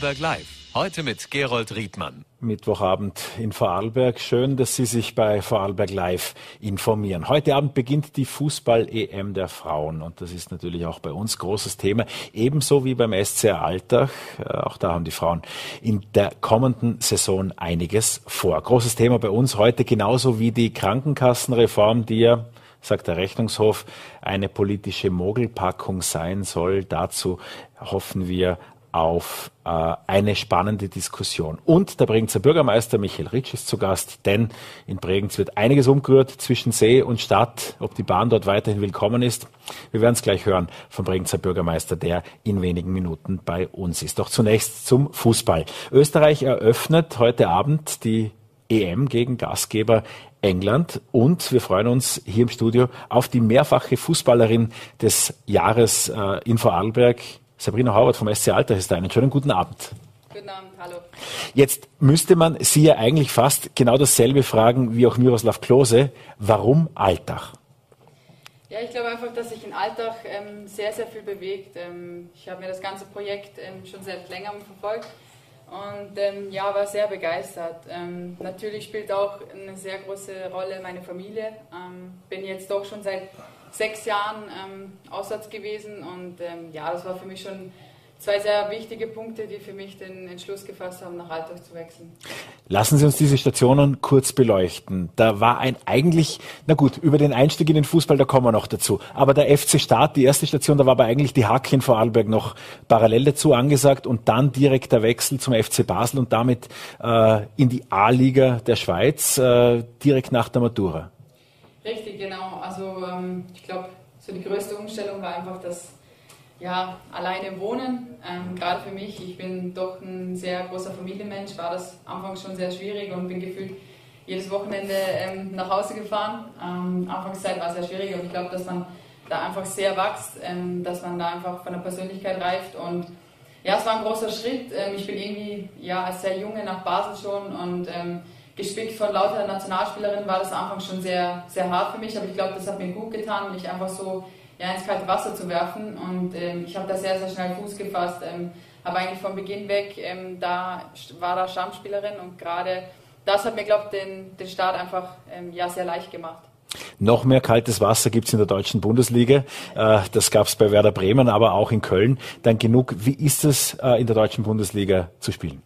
Vorarlberg Live. Heute mit Gerold Riedmann. Mittwochabend in Vorarlberg. Schön, dass Sie sich bei Vorarlberg Live informieren. Heute Abend beginnt die Fußball-EM der Frauen und das ist natürlich auch bei uns großes Thema, ebenso wie beim SCR Alltag. Äh, auch da haben die Frauen in der kommenden Saison einiges vor. Großes Thema bei uns heute genauso wie die Krankenkassenreform, die ja sagt der Rechnungshof, eine politische Mogelpackung sein soll. Dazu hoffen wir auf äh, eine spannende Diskussion. Und der Bregenzer Bürgermeister Michael Ritsch ist zu Gast, denn in Bregenz wird einiges umgerührt zwischen See und Stadt, ob die Bahn dort weiterhin willkommen ist. Wir werden es gleich hören vom Bregenzer Bürgermeister, der in wenigen Minuten bei uns ist. Doch zunächst zum Fußball. Österreich eröffnet heute Abend die EM gegen Gastgeber England und wir freuen uns hier im Studio auf die mehrfache Fußballerin des Jahres äh, in Vorarlberg, Sabrina Howard vom SC Alter ist da. Einen schönen guten Abend. Guten Abend, hallo. Jetzt müsste man Sie ja eigentlich fast genau dasselbe fragen wie auch Miroslav Klose. Warum Alltag? Ja, ich glaube einfach, dass sich in Alltag ähm, sehr, sehr viel bewegt. Ähm, ich habe mir das ganze Projekt ähm, schon seit längerem verfolgt und ähm, ja, war sehr begeistert. Ähm, natürlich spielt auch eine sehr große Rolle meine Familie. Ähm, bin jetzt doch schon seit sechs Jahren ähm, Aussatz gewesen und ähm, ja, das war für mich schon zwei sehr wichtige Punkte, die für mich den Entschluss gefasst haben, nach Alltag zu wechseln. Lassen Sie uns diese Stationen kurz beleuchten. Da war ein eigentlich, na gut, über den Einstieg in den Fußball, da kommen wir noch dazu. Aber der FC Start, die erste Station, da war aber eigentlich die Hack in Vorarlberg noch parallel dazu angesagt und dann direkt der Wechsel zum FC Basel und damit äh, in die A-Liga der Schweiz, äh, direkt nach der Matura. Richtig, genau. Also ähm, ich glaube, so die größte Umstellung war einfach das ja, alleine wohnen. Ähm, Gerade für mich, ich bin doch ein sehr großer Familienmensch, war das anfangs schon sehr schwierig und bin gefühlt jedes Wochenende ähm, nach Hause gefahren. Ähm, Anfangszeit war es sehr schwierig und ich glaube, dass man da einfach sehr wächst, ähm, dass man da einfach von der Persönlichkeit reift und ja, es war ein großer Schritt. Ähm, ich bin irgendwie ja, als sehr junge nach Basel schon und gespickt von lauter Nationalspielerinnen war das Anfang schon sehr, sehr hart für mich, aber ich glaube, das hat mir gut getan, mich einfach so ja, ins kalte Wasser zu werfen und ähm, ich habe da sehr, sehr schnell Fuß gefasst, ähm, habe eigentlich von Beginn weg, ähm, da war da Stammspielerin und gerade das hat mir, glaube ich, den, den Start einfach ähm, ja, sehr leicht gemacht. Noch mehr kaltes Wasser gibt's in der deutschen Bundesliga. Äh, das gab's bei Werder Bremen, aber auch in Köln. Dann genug. Wie ist es äh, in der deutschen Bundesliga zu spielen?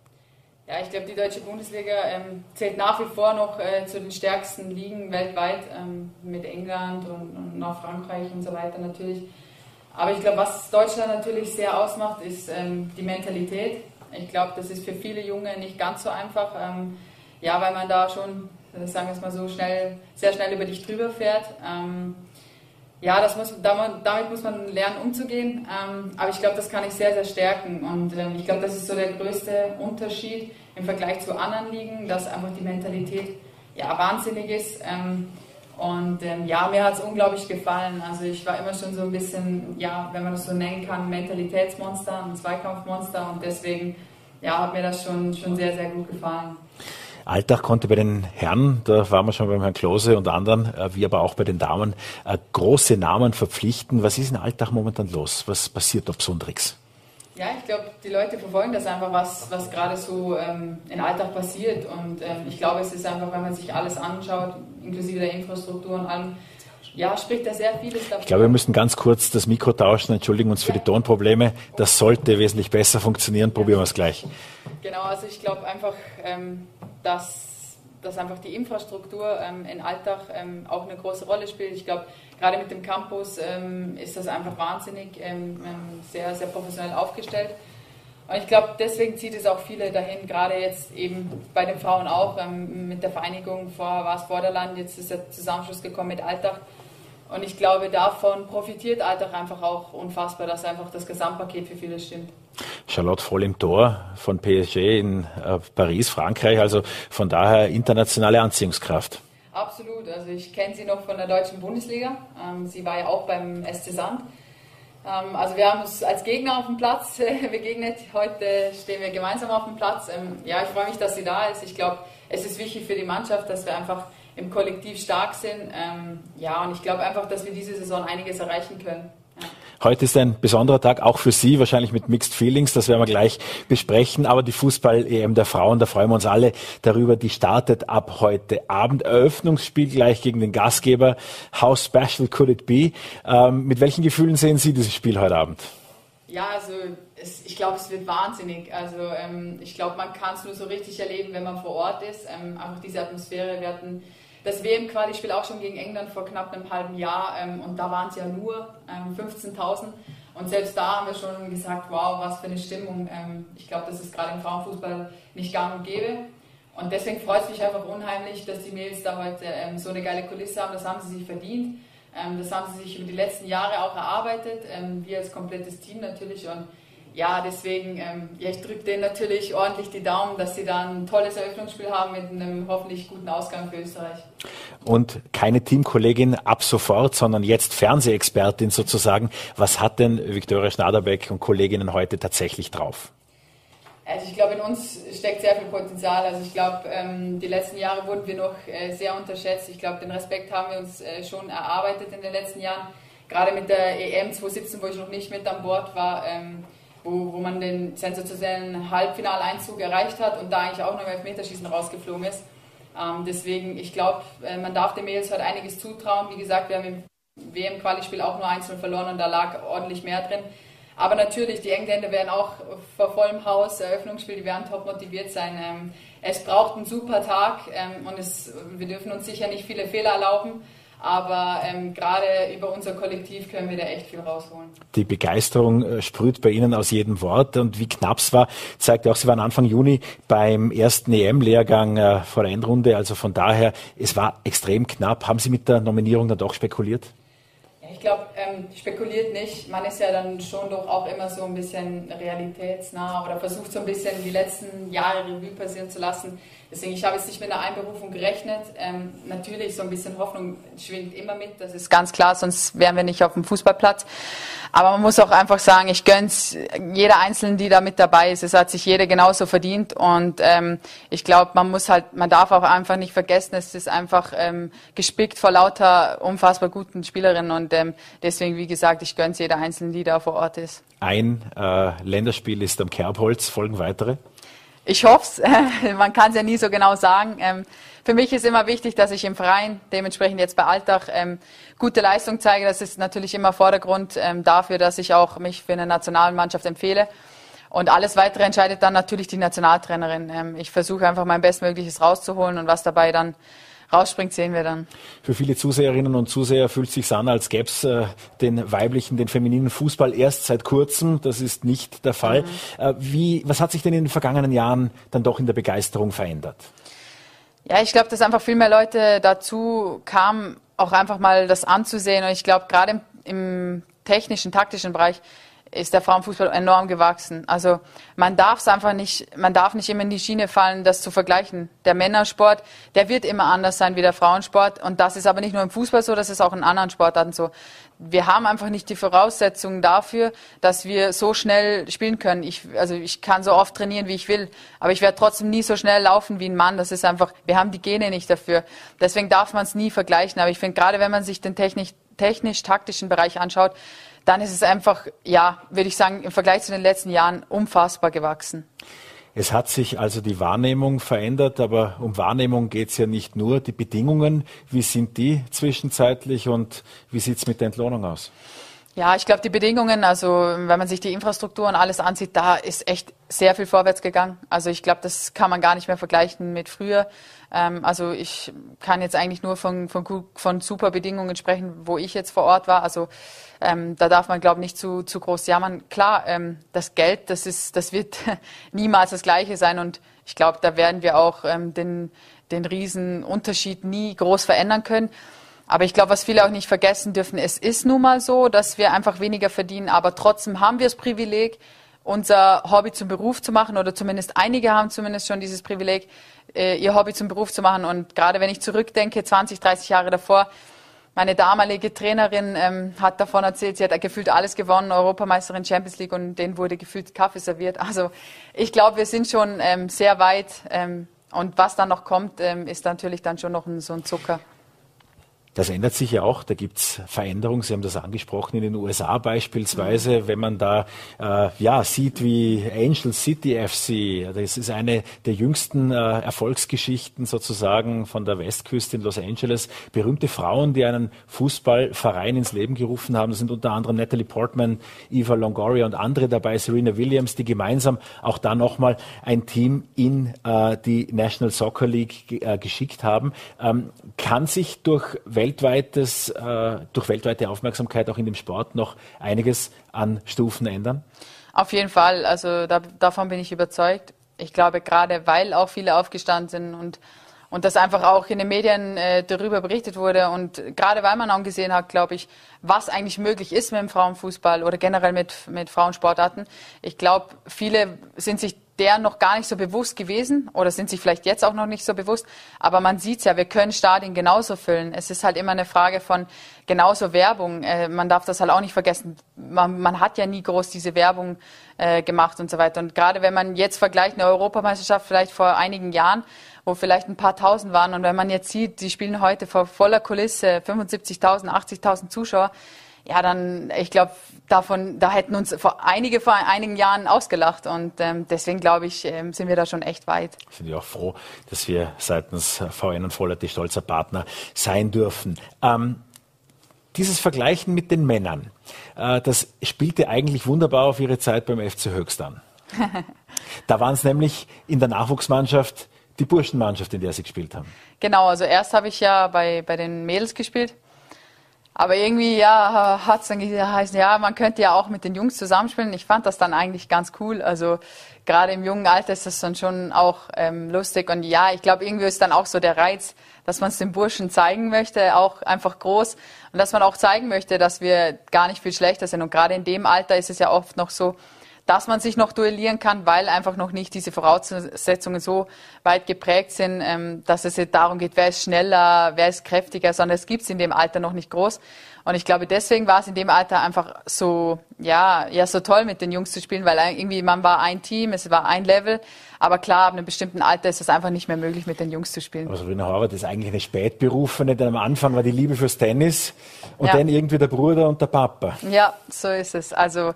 Ja, ich glaube, die deutsche Bundesliga ähm, zählt nach wie vor noch äh, zu den stärksten Ligen weltweit, ähm, mit England und, und noch Frankreich und so weiter natürlich. Aber ich glaube, was Deutschland natürlich sehr ausmacht, ist ähm, die Mentalität. Ich glaube, das ist für viele Junge nicht ganz so einfach, ähm, ja, weil man da schon, sagen wir es mal so, schnell, sehr schnell über dich drüber fährt. Ja, das muss, damit muss man lernen umzugehen. Ähm, aber ich glaube, das kann ich sehr, sehr stärken. Und ähm, ich glaube, das ist so der größte Unterschied im Vergleich zu anderen Ligen, dass einfach die Mentalität ja, wahnsinnig ist. Ähm, und ja, mir hat es unglaublich gefallen. Also ich war immer schon so ein bisschen, ja, wenn man das so nennen kann, Mentalitätsmonster, ein Zweikampfmonster. Und deswegen ja, hat mir das schon, schon sehr, sehr gut gefallen. Alltag konnte bei den Herren, da waren wir schon beim Herrn Klose und anderen, äh, wie aber auch bei den Damen, äh, große Namen verpflichten. Was ist in Alltag momentan los? Was passiert da Besonderes? Ja, ich glaube, die Leute verfolgen das einfach, was, was gerade so ähm, in Alltag passiert. Und ähm, ich glaube, es ist einfach, wenn man sich alles anschaut, inklusive der Infrastruktur und allem, ja, spricht da sehr vieles dafür. Ich glaube, wir müssen ganz kurz das Mikro tauschen. Entschuldigen uns für die Tonprobleme. Das sollte wesentlich besser funktionieren. Probieren wir es gleich. Genau, also ich glaube einfach, ähm, dass, dass einfach die Infrastruktur ähm, im Alltag ähm, auch eine große Rolle spielt. Ich glaube, gerade mit dem Campus ähm, ist das einfach wahnsinnig ähm, ähm, sehr, sehr professionell aufgestellt. Und ich glaube, deswegen zieht es auch viele dahin, gerade jetzt eben bei den Frauen auch, ähm, mit der Vereinigung, vorher war es Vorderland, jetzt ist der Zusammenschluss gekommen mit Alltag. Und ich glaube, davon profitiert Alltag einfach auch unfassbar, dass einfach das Gesamtpaket für viele stimmt. Charlotte voll im Tor von PSG in äh, Paris, Frankreich, also von daher internationale Anziehungskraft. Absolut, also ich kenne sie noch von der deutschen Bundesliga. Ähm, sie war ja auch beim SC Sand. Ähm, also wir haben uns als Gegner auf dem Platz äh, begegnet. Heute stehen wir gemeinsam auf dem Platz. Ähm, ja, ich freue mich, dass sie da ist. Ich glaube, es ist wichtig für die Mannschaft, dass wir einfach im Kollektiv stark sind. ja, und ich glaube einfach, dass wir diese Saison einiges erreichen können. Heute ist ein besonderer Tag, auch für Sie, wahrscheinlich mit Mixed Feelings, das werden wir gleich besprechen. Aber die Fußball-EM der Frauen, da freuen wir uns alle darüber, die startet ab heute Abend. Eröffnungsspiel gleich gegen den Gastgeber. How special could it be? Ähm, mit welchen Gefühlen sehen Sie dieses Spiel heute Abend? Ja, also es, ich glaube, es wird wahnsinnig. Also ähm, ich glaube, man kann es nur so richtig erleben, wenn man vor Ort ist. Ähm, einfach diese Atmosphäre. Wir hatten das WM-Quali-Spiel auch schon gegen England vor knapp einem halben Jahr ähm, und da waren es ja nur 15.000. Ähm, und selbst da haben wir schon gesagt, wow, was für eine Stimmung. Ähm, ich glaube, das ist gerade im Frauenfußball nicht gang und gäbe. Und deswegen freut es mich einfach unheimlich, dass die Mädels da heute ähm, so eine geile Kulisse haben. Das haben sie sich verdient. das haben sie sich über die letzten Jahre auch erarbeitet. wir als komplettes Team natürlich. Und ja, deswegen, ähm, ja, ich drücke denen natürlich ordentlich die Daumen, dass sie dann ein tolles Eröffnungsspiel haben mit einem hoffentlich guten Ausgang für Österreich. Und keine Teamkollegin ab sofort, sondern jetzt Fernsehexpertin sozusagen. Was hat denn Viktoria Schnaderbeck und Kolleginnen heute tatsächlich drauf? Also ich glaube, in uns steckt sehr viel Potenzial. Also ich glaube, ähm, die letzten Jahre wurden wir noch äh, sehr unterschätzt. Ich glaube, den Respekt haben wir uns äh, schon erarbeitet in den letzten Jahren. Gerade mit der EM 2017, wo ich noch nicht mit an Bord war, ähm, wo, wo man den sensationellen Halbfinaleinzug erreicht hat und da eigentlich auch noch im Elfmeterschießen rausgeflogen ist. Ähm, deswegen, ich glaube, äh, man darf dem Mädels heute einiges zutrauen. Wie gesagt, wir haben im WM-Quali-Spiel auch nur einzeln verloren und da lag ordentlich mehr drin. Aber natürlich, die Engländer werden auch vor vollem Haus, Eröffnungsspiel, die werden top motiviert sein. Ähm, es braucht einen super Tag ähm, und es, wir dürfen uns sicher nicht viele Fehler erlauben. Aber ähm, gerade über unser Kollektiv können wir da echt viel rausholen. Die Begeisterung äh, sprüht bei Ihnen aus jedem Wort und wie knapp es war, zeigt auch, Sie waren Anfang Juni beim ersten EM-Lehrgang äh, vor der Endrunde. Also von daher, es war extrem knapp. Haben Sie mit der Nominierung dann doch spekuliert? ich glaube, ähm, spekuliert nicht. Man ist ja dann schon doch auch immer so ein bisschen realitätsnah oder versucht so ein bisschen die letzten Jahre Revue passieren zu lassen. Deswegen, ich habe jetzt nicht mit einer Einberufung gerechnet. Ähm, natürlich, so ein bisschen Hoffnung schwingt immer mit, das ist ganz klar, sonst wären wir nicht auf dem Fußballplatz. Aber man muss auch einfach sagen, ich gönn's jeder Einzelnen, die da mit dabei ist. Es hat sich jeder genauso verdient. Und ähm, ich glaube, man muss halt, man darf auch einfach nicht vergessen, es ist einfach ähm, gespickt vor lauter unfassbar guten Spielerinnen. Und ähm, deswegen, wie gesagt, ich gönn's jeder Einzelnen, die da vor Ort ist. Ein äh, Länderspiel ist am Kerbholz, folgen weitere? Ich hoffe es. Man kann es ja nie so genau sagen. Ähm, für mich ist immer wichtig, dass ich im Verein, dementsprechend jetzt bei Alltag, ähm, gute Leistung zeige. Das ist natürlich immer Vordergrund ähm, dafür, dass ich auch mich für eine Nationalmannschaft empfehle. Und alles Weitere entscheidet dann natürlich die Nationaltrainerin. ich versuche einfach mein Bestmögliches rauszuholen und was dabei dann rausspringt, sehen wir dann. Für viele Zuseherinnen und Zuseher fühlt sich an, als gäbe es äh, den weiblichen, den femininen Fußball erst seit kurzem. Das ist nicht der Fall. Mhm. Äh, wie, was hat sich denn in den vergangenen Jahren dann doch in der Begeisterung verändert? Ja, ich glaube, dass einfach viel mehr Leute dazu kamen, auch einfach mal das anzusehen. Und ich glaube, gerade im, im technischen, taktischen Bereich ist der Frauenfußball enorm gewachsen. Also man darf es einfach nicht, man darf nicht immer in die Schiene fallen, das zu vergleichen. Der Männersport, der wird immer anders sein wie der Frauensport. Und das ist aber nicht nur im Fußball so, das ist auch in anderen Sportarten so. Wir haben einfach nicht die Voraussetzungen dafür, dass wir so schnell spielen können. Ich, also ich kann so oft trainieren, wie ich will, aber ich werde trotzdem nie so schnell laufen wie ein Mann. Das ist einfach, wir haben die Gene nicht dafür. Deswegen darf man es nie vergleichen. Aber ich finde, gerade wenn man sich den technisch-taktischen Bereich anschaut, dann ist es einfach, ja, würde ich sagen, im Vergleich zu den letzten Jahren unfassbar gewachsen. Es hat sich also die Wahrnehmung verändert, aber um Wahrnehmung geht es ja nicht nur. Die Bedingungen, wie sind die zwischenzeitlich und wie sieht es mit der Entlohnung aus? Ja, ich glaube, die Bedingungen, also wenn man sich die Infrastruktur und alles ansieht, da ist echt sehr viel vorwärts gegangen. Also ich glaube, das kann man gar nicht mehr vergleichen mit früher. Ähm, also ich kann jetzt eigentlich nur von, von, von super Bedingungen sprechen, wo ich jetzt vor Ort war. Also ähm, da darf man, glaube ich, nicht zu, zu groß jammern. Klar, ähm, das Geld, das, ist, das wird niemals das Gleiche sein und ich glaube, da werden wir auch ähm, den, den riesen Unterschied nie groß verändern können. Aber ich glaube, was viele auch nicht vergessen dürfen, es ist nun mal so, dass wir einfach weniger verdienen, aber trotzdem haben wir das Privileg, unser Hobby zum Beruf zu machen oder zumindest einige haben zumindest schon dieses Privileg, äh, ihr Hobby zum Beruf zu machen. Und gerade wenn ich zurückdenke, 20, 30 Jahre davor, meine damalige Trainerin ähm, hat davon erzählt, sie hat gefühlt alles gewonnen, Europameisterin, Champions League und denen wurde gefühlt Kaffee serviert. Also ich glaube, wir sind schon ähm, sehr weit ähm, und was dann noch kommt, ähm, ist natürlich dann schon noch ein, so ein Zucker. Das ändert sich ja auch. Da gibt's Veränderungen. Sie haben das angesprochen in den USA beispielsweise, mhm. wenn man da äh, ja sieht, wie Angel City FC. Das ist eine der jüngsten äh, Erfolgsgeschichten sozusagen von der Westküste in Los Angeles. Berühmte Frauen, die einen Fußballverein ins Leben gerufen haben. Da sind unter anderem Natalie Portman, Eva Longoria und andere dabei, Serena Williams, die gemeinsam auch da nochmal ein Team in äh, die National Soccer League äh, geschickt haben. Ähm, kann sich durch weltweites, äh, durch weltweite Aufmerksamkeit auch in dem Sport noch einiges an Stufen ändern? Auf jeden Fall. Also da, davon bin ich überzeugt. Ich glaube, gerade weil auch viele aufgestanden sind und und das einfach auch in den Medien äh, darüber berichtet wurde und gerade weil man auch gesehen hat, glaube ich, was eigentlich möglich ist mit dem Frauenfußball oder generell mit, mit Frauensportarten. Ich glaube, viele sind sich der noch gar nicht so bewusst gewesen oder sind sich vielleicht jetzt auch noch nicht so bewusst. Aber man sieht ja, wir können Stadien genauso füllen. Es ist halt immer eine Frage von genauso Werbung. Äh, man darf das halt auch nicht vergessen. Man, man hat ja nie groß diese Werbung äh, gemacht und so weiter. Und gerade wenn man jetzt vergleicht eine Europameisterschaft vielleicht vor einigen Jahren, wo vielleicht ein paar Tausend waren und wenn man jetzt sieht, die spielen heute vor voller Kulisse 75.000, 80.000 Zuschauer, ja, dann, ich glaube, davon, da hätten uns vor einige vor einigen Jahren ausgelacht und ähm, deswegen glaube ich, ähm, sind wir da schon echt weit. Sind wir auch froh, dass wir seitens VN und Voller die stolzer Partner sein dürfen. Ähm, dieses Vergleichen mit den Männern, äh, das spielte eigentlich wunderbar auf ihre Zeit beim FC Höchst an. da waren es nämlich in der Nachwuchsmannschaft die Burschenmannschaft, in der sie gespielt haben. Genau, also erst habe ich ja bei, bei den Mädels gespielt aber irgendwie, ja, hat es dann geheißen, ja, man könnte ja auch mit den Jungs zusammenspielen. Ich fand das dann eigentlich ganz cool. Also gerade im jungen Alter ist das dann schon auch ähm, lustig. Und ja, ich glaube, irgendwie ist dann auch so der Reiz, dass man es den Burschen zeigen möchte, auch einfach groß. Und dass man auch zeigen möchte, dass wir gar nicht viel schlechter sind. Und gerade in dem Alter ist es ja oft noch so, dass man sich noch duellieren kann, weil einfach noch nicht diese Voraussetzungen so weit geprägt sind, ähm, dass es darum geht, wer ist schneller, wer ist kräftiger, sondern es gibt es in dem Alter noch nicht groß. Und ich glaube, deswegen war es in dem Alter einfach so, ja, ja, so toll mit den Jungs zu spielen, weil irgendwie man war ein Team, es war ein Level. Aber klar, ab einem bestimmten Alter ist es einfach nicht mehr möglich, mit den Jungs zu spielen. Also Rina Horvath ist eigentlich eine Spätberufene, denn am Anfang war die Liebe fürs Tennis und ja. dann irgendwie der Bruder und der Papa. Ja, so ist es. Also,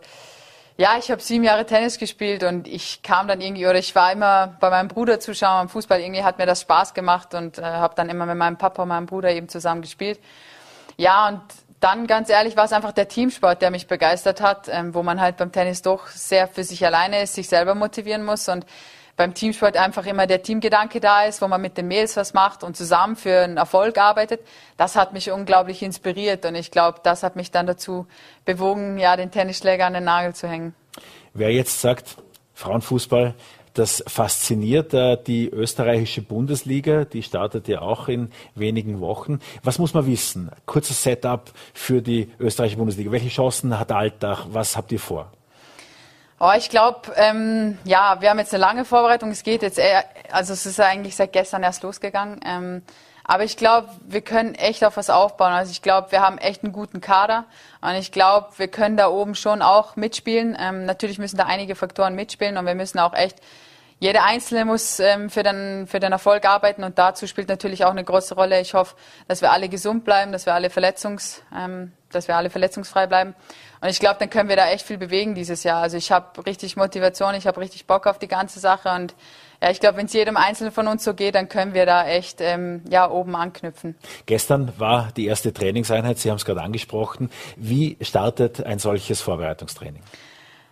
ja, ich habe sieben Jahre Tennis gespielt und ich kam dann irgendwie, oder ich war immer bei meinem Bruder zuschauen am Fußball. Irgendwie hat mir das Spaß gemacht und äh, habe dann immer mit meinem Papa und meinem Bruder eben zusammen gespielt. Ja, und dann ganz ehrlich war es einfach der Teamsport, der mich begeistert hat, ähm, wo man halt beim Tennis doch sehr für sich alleine ist, sich selber motivieren muss und beim Teamsport einfach immer der Teamgedanke da ist, wo man mit den Mails was macht und zusammen für einen Erfolg arbeitet. Das hat mich unglaublich inspiriert und ich glaube, das hat mich dann dazu bewogen, ja, den Tennisschläger an den Nagel zu hängen. Wer jetzt sagt, Frauenfußball, das fasziniert äh, die österreichische Bundesliga, die startet ja auch in wenigen Wochen. Was muss man wissen? Kurzes Setup für die österreichische Bundesliga. Welche Chancen hat Alltag? Was habt ihr vor? Oh, ich glaube, ähm, ja, wir haben jetzt eine lange Vorbereitung. Es geht jetzt eher, also es ist eigentlich seit gestern erst losgegangen. Ähm, aber ich glaube, wir können echt auf was aufbauen. Also ich glaube, wir haben echt einen guten Kader und ich glaube, wir können da oben schon auch mitspielen. Ähm, natürlich müssen da einige Faktoren mitspielen und wir müssen auch echt jeder Einzelne muss ähm, für, den, für den Erfolg arbeiten und dazu spielt natürlich auch eine große Rolle. Ich hoffe, dass wir alle gesund bleiben, dass wir alle, Verletzungs, ähm, dass wir alle verletzungsfrei bleiben. Und ich glaube, dann können wir da echt viel bewegen dieses Jahr. Also ich habe richtig Motivation, ich habe richtig Bock auf die ganze Sache und ja, ich glaube, wenn es jedem Einzelnen von uns so geht, dann können wir da echt ähm, ja, oben anknüpfen. Gestern war die erste Trainingseinheit, Sie haben es gerade angesprochen. Wie startet ein solches Vorbereitungstraining?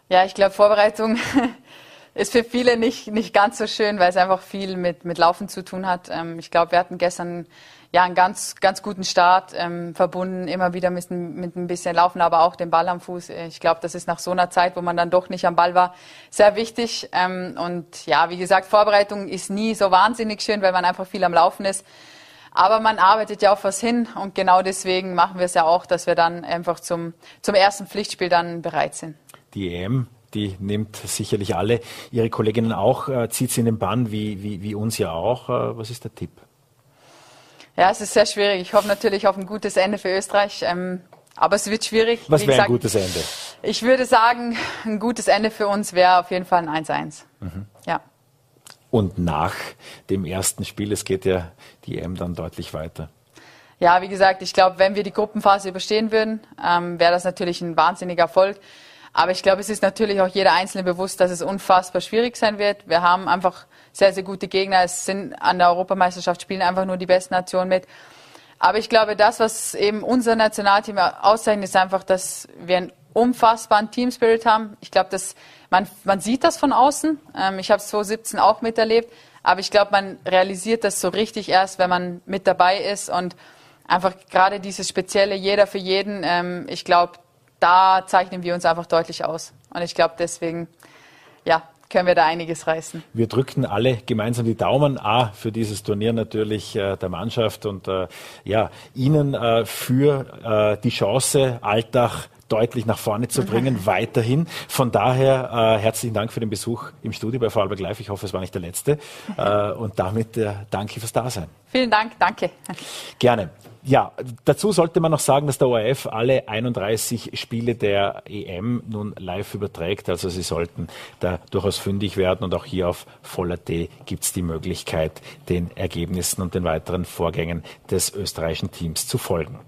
Ja, ich glaube, Vorbereitung ist für viele nicht, nicht ganz so schön, weil es einfach viel mit, mit Laufen zu tun hat. Ähm, ich glaube, wir hatten gestern ja einen ganz, ganz guten Start, ähm, verbunden immer wieder mit, mit ein bisschen Laufen, aber auch den Ball am Fuß. Ich glaube, das ist nach so einer Zeit, wo man dann doch nicht am Ball war, sehr wichtig. Ähm, und ja, wie gesagt, Vorbereitung ist nie so wahnsinnig schön, weil man einfach viel am Laufen ist. Aber man arbeitet ja auf was hin und genau deswegen machen wir es ja auch, dass wir dann einfach zum, zum ersten Pflichtspiel dann bereit sind. Die EM die nimmt sicherlich alle ihre Kolleginnen auch, äh, zieht sie in den Bann, wie, wie, wie uns ja auch. Äh, was ist der Tipp? Ja, es ist sehr schwierig. Ich hoffe natürlich auf ein gutes Ende für Österreich. Ähm, aber es wird schwierig. Was wäre ein gutes Ende? Ich würde sagen, ein gutes Ende für uns wäre auf jeden Fall ein 1-1. Mhm. Ja. Und nach dem ersten Spiel, es geht ja die EM dann deutlich weiter. Ja, wie gesagt, ich glaube, wenn wir die Gruppenphase überstehen würden, ähm, wäre das natürlich ein wahnsinniger Erfolg. Aber ich glaube, es ist natürlich auch jeder Einzelne bewusst, dass es unfassbar schwierig sein wird. Wir haben einfach sehr, sehr gute Gegner. Es sind an der Europameisterschaft spielen einfach nur die besten Nationen mit. Aber ich glaube, das, was eben unser Nationalteam auszeichnet, ist einfach, dass wir einen unfassbaren Teamspirit haben. Ich glaube, dass man, man sieht das von außen. Ähm, ich habe es 2017 auch miterlebt. Aber ich glaube, man realisiert das so richtig erst, wenn man mit dabei ist und einfach gerade dieses spezielle jeder für jeden, ähm, ich glaube, da zeichnen wir uns einfach deutlich aus. Und ich glaube, deswegen, ja, können wir da einiges reißen. Wir drückten alle gemeinsam die Daumen, A, für dieses Turnier natürlich äh, der Mannschaft und äh, ja, Ihnen äh, für äh, die Chance, Alltag deutlich nach vorne zu bringen, mhm. weiterhin. Von daher äh, herzlichen Dank für den Besuch im Studio bei Vorarlberg Live. Ich hoffe, es war nicht der letzte. Äh, und damit äh, danke fürs Dasein. Vielen Dank, danke. Gerne. Ja, dazu sollte man noch sagen, dass der ORF alle 31 Spiele der EM nun live überträgt. Also Sie sollten da durchaus fündig werden und auch hier auf Voller.at gibt es die Möglichkeit, den Ergebnissen und den weiteren Vorgängen des österreichischen Teams zu folgen.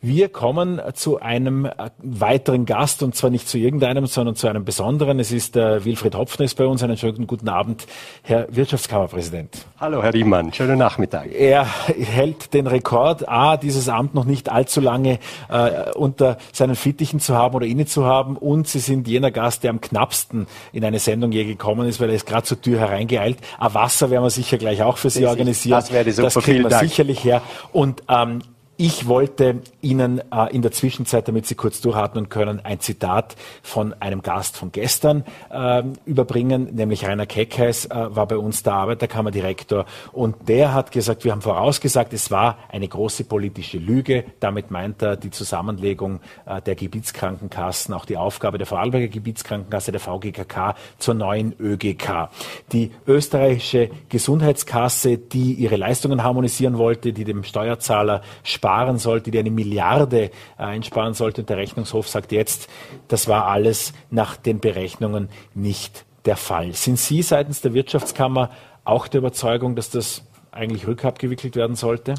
Wir kommen zu einem äh, weiteren Gast und zwar nicht zu irgendeinem, sondern zu einem besonderen. Es ist äh, Wilfried Hopfner ist bei uns. Einen schönen guten Abend, Herr Wirtschaftskammerpräsident. Hallo, Herr Riemann. Schönen Nachmittag. Er hält den Rekord, A, dieses Amt noch nicht allzu lange äh, unter seinen Fittichen zu haben oder inne zu haben. Und Sie sind jener Gast, der am knappsten in eine Sendung je gekommen ist, weil er ist gerade zur Tür hereingeeilt. Ein Wasser werden wir sicher gleich auch für Sie das organisieren. das wäre super. Das kriegen wir sicherlich her. Und ähm, ich wollte Ihnen äh, in der Zwischenzeit, damit Sie kurz durchatmen können, ein Zitat von einem Gast von gestern äh, überbringen, nämlich Rainer Keckheis äh, war bei uns der Arbeiterkammerdirektor und der hat gesagt, wir haben vorausgesagt, es war eine große politische Lüge. Damit meint er die Zusammenlegung äh, der Gebietskrankenkassen, auch die Aufgabe der Vorarlberger Gebietskrankenkasse, der VGKK zur neuen ÖGK. Die österreichische Gesundheitskasse, die ihre Leistungen harmonisieren wollte, die dem Steuerzahler spart, sparen sollte, die eine Milliarde äh, einsparen sollte. Und der Rechnungshof sagt jetzt, das war alles nach den Berechnungen nicht der Fall. Sind Sie seitens der Wirtschaftskammer auch der Überzeugung, dass das eigentlich rückabgewickelt werden sollte?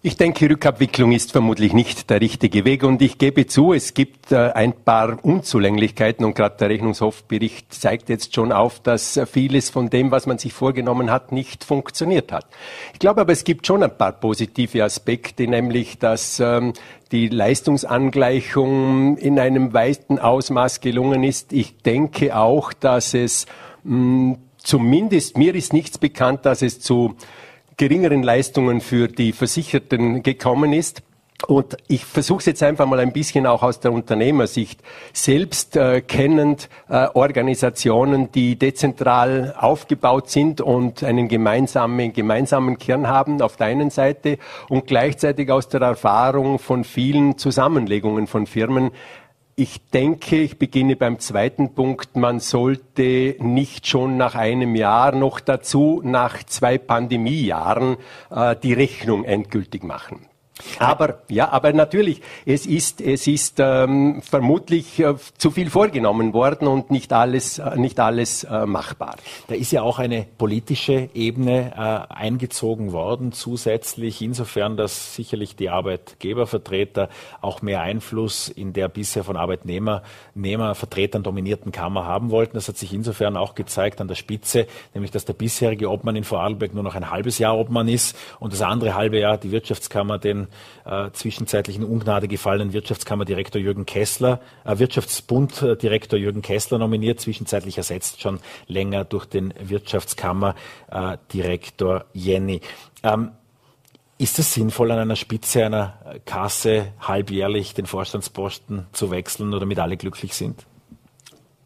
Ich denke, Rückabwicklung ist vermutlich nicht der richtige Weg und ich gebe zu, es gibt äh, ein paar Unzulänglichkeiten und gerade der Rechnungshofbericht zeigt jetzt schon auf, dass vieles von dem, was man sich vorgenommen hat, nicht funktioniert hat. Ich glaube aber, es gibt schon ein paar positive Aspekte, nämlich, dass ähm, die Leistungsangleichung in einem weiten Ausmaß gelungen ist. Ich denke auch, dass es mh, zumindest mir ist nichts bekannt, dass es zu geringeren Leistungen für die Versicherten gekommen ist. Und ich versuche es jetzt einfach mal ein bisschen auch aus der Unternehmersicht. Selbst äh, kennend äh, Organisationen, die dezentral aufgebaut sind und einen gemeinsamen, gemeinsamen Kern haben auf der einen Seite und gleichzeitig aus der Erfahrung von vielen Zusammenlegungen von Firmen ich denke, ich beginne beim zweiten Punkt. Man sollte nicht schon nach einem Jahr noch dazu, nach zwei Pandemiejahren, äh, die Rechnung endgültig machen. Aber ja, aber natürlich, es ist es ist ähm, vermutlich äh, zu viel vorgenommen worden und nicht alles äh, nicht alles äh, machbar. Da ist ja auch eine politische Ebene äh, eingezogen worden zusätzlich insofern, dass sicherlich die Arbeitgebervertreter auch mehr Einfluss in der bisher von Arbeitnehmervertretern dominierten Kammer haben wollten. Das hat sich insofern auch gezeigt an der Spitze, nämlich dass der bisherige Obmann in Vorarlberg nur noch ein halbes Jahr Obmann ist und das andere halbe Jahr die Wirtschaftskammer den äh, zwischenzeitlich in Ungnade gefallenen Wirtschaftskammerdirektor Jürgen Kessler, äh, Wirtschaftsbunddirektor Jürgen Kessler nominiert, zwischenzeitlich ersetzt schon länger durch den Wirtschaftskammerdirektor Jenny. Ähm, ist es sinnvoll, an einer Spitze einer Kasse halbjährlich den Vorstandsposten zu wechseln oder damit alle glücklich sind?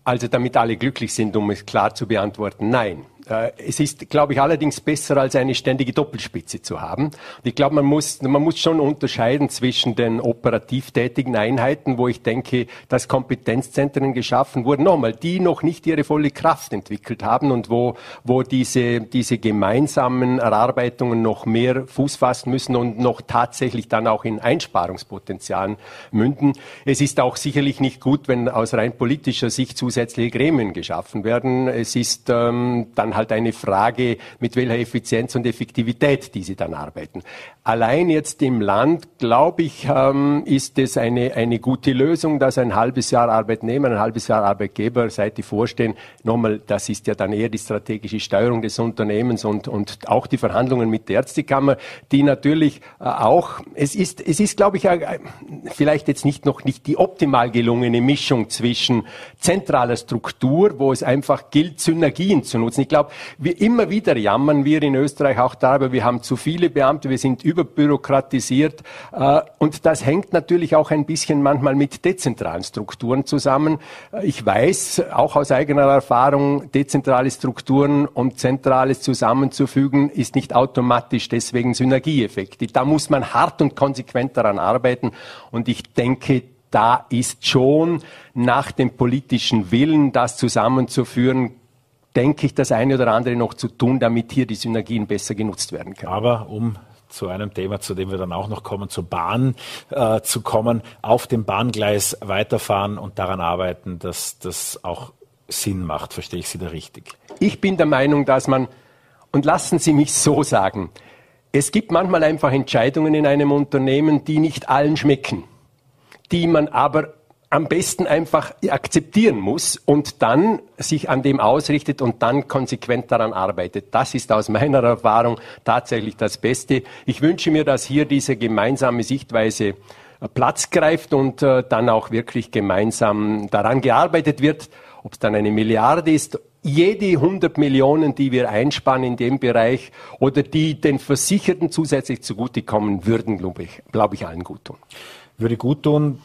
Also damit alle glücklich sind, um es klar zu beantworten, nein. Äh, es ist, glaube ich, allerdings besser, als eine ständige Doppelspitze zu haben. Ich glaube, man muss, man muss schon unterscheiden zwischen den operativ tätigen Einheiten, wo ich denke, dass Kompetenzzentren geschaffen wurden, nochmal, die noch nicht ihre volle Kraft entwickelt haben und wo, wo diese, diese gemeinsamen Erarbeitungen noch mehr Fuß fassen müssen und noch tatsächlich dann auch in Einsparungspotenzialen münden. Es ist auch sicherlich nicht gut, wenn aus rein politischer Sicht zusätzliche Gremien geschaffen werden. Es ist ähm, dann halt halt eine Frage, mit welcher Effizienz und Effektivität diese dann arbeiten. Allein jetzt im Land, glaube ich, ähm, ist es eine, eine gute Lösung, dass ein halbes Jahr Arbeitnehmer, ein halbes Jahr Arbeitgeber Seite vorstehen. Nochmal, das ist ja dann eher die strategische Steuerung des Unternehmens und, und auch die Verhandlungen mit der Ärztekammer, die natürlich äh, auch, es ist, es ist, glaube ich, äh, vielleicht jetzt nicht noch nicht die optimal gelungene Mischung zwischen zentraler Struktur, wo es einfach gilt, Synergien zu nutzen. Ich glaube, wir immer wieder jammern wir in Österreich auch darüber, wir haben zu viele Beamte, wir sind überbürokratisiert äh, und das hängt natürlich auch ein bisschen manchmal mit dezentralen Strukturen zusammen. Ich weiß auch aus eigener Erfahrung, dezentrale Strukturen und Zentrales zusammenzufügen, ist nicht automatisch deswegen Synergieeffekte. Da muss man hart und konsequent daran arbeiten und ich denke, da ist schon nach dem politischen Willen, das zusammenzuführen, denke ich, das eine oder andere noch zu tun, damit hier die Synergien besser genutzt werden können. Aber um zu einem Thema, zu dem wir dann auch noch kommen, zur Bahn äh, zu kommen, auf dem Bahngleis weiterfahren und daran arbeiten, dass das auch Sinn macht. Verstehe ich Sie da richtig? Ich bin der Meinung, dass man, und lassen Sie mich so sagen, es gibt manchmal einfach Entscheidungen in einem Unternehmen, die nicht allen schmecken, die man aber am besten einfach akzeptieren muss und dann sich an dem ausrichtet und dann konsequent daran arbeitet. Das ist aus meiner Erfahrung tatsächlich das Beste. Ich wünsche mir, dass hier diese gemeinsame Sichtweise Platz greift und äh, dann auch wirklich gemeinsam daran gearbeitet wird, ob es dann eine Milliarde ist, jede 100 Millionen, die wir einsparen in dem Bereich oder die den Versicherten zusätzlich zugutekommen würden, glaube ich, glaube ich allen gut tun. Würde gut tun.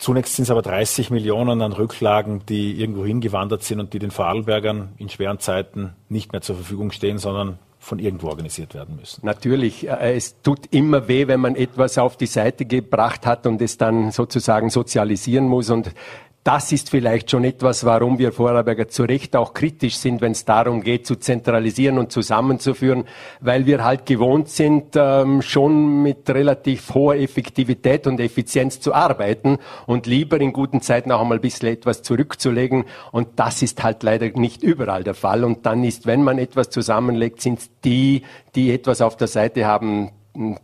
Zunächst sind es aber 30 Millionen an Rücklagen, die irgendwo hingewandert sind und die den Vorarlbergern in schweren Zeiten nicht mehr zur Verfügung stehen, sondern von irgendwo organisiert werden müssen. Natürlich, äh, es tut immer weh, wenn man etwas auf die Seite gebracht hat und es dann sozusagen sozialisieren muss. Und das ist vielleicht schon etwas, warum wir Vorarlberger zu Recht auch kritisch sind, wenn es darum geht, zu zentralisieren und zusammenzuführen, weil wir halt gewohnt sind, ähm, schon mit relativ hoher Effektivität und Effizienz zu arbeiten und lieber in guten Zeiten auch einmal ein bisschen etwas zurückzulegen. Und das ist halt leider nicht überall der Fall. Und dann ist, wenn man etwas zusammenlegt, sind die, die etwas auf der Seite haben,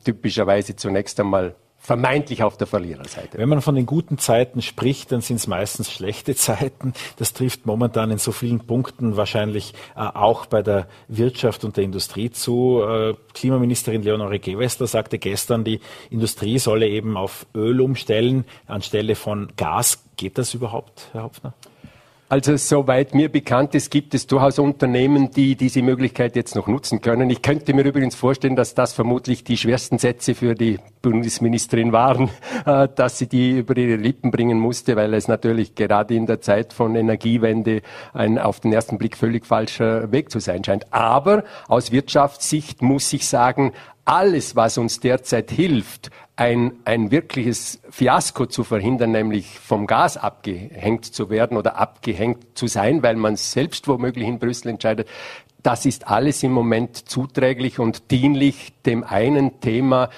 typischerweise zunächst einmal vermeintlich auf der Verliererseite. Wenn man von den guten Zeiten spricht, dann sind es meistens schlechte Zeiten. Das trifft momentan in so vielen Punkten wahrscheinlich äh, auch bei der Wirtschaft und der Industrie zu. Äh, Klimaministerin Leonore Gewessler sagte gestern, die Industrie solle eben auf Öl umstellen anstelle von Gas. Geht das überhaupt, Herr Hopfner? Also soweit mir bekannt ist, gibt es durchaus Unternehmen, die diese Möglichkeit jetzt noch nutzen können. Ich könnte mir übrigens vorstellen, dass das vermutlich die schwersten Sätze für die Bundesministerin waren, äh, dass sie die über ihre Lippen bringen musste, weil es natürlich gerade in der Zeit von Energiewende ein auf den ersten Blick völlig falscher Weg zu sein scheint. Aber aus Wirtschaftssicht muss ich sagen, alles, was uns derzeit hilft, ein, ein wirkliches Fiasko zu verhindern, nämlich vom Gas abgehängt zu werden oder abgehängt zu sein, weil man selbst womöglich in Brüssel entscheidet, das ist alles im Moment zuträglich und dienlich dem einen Thema,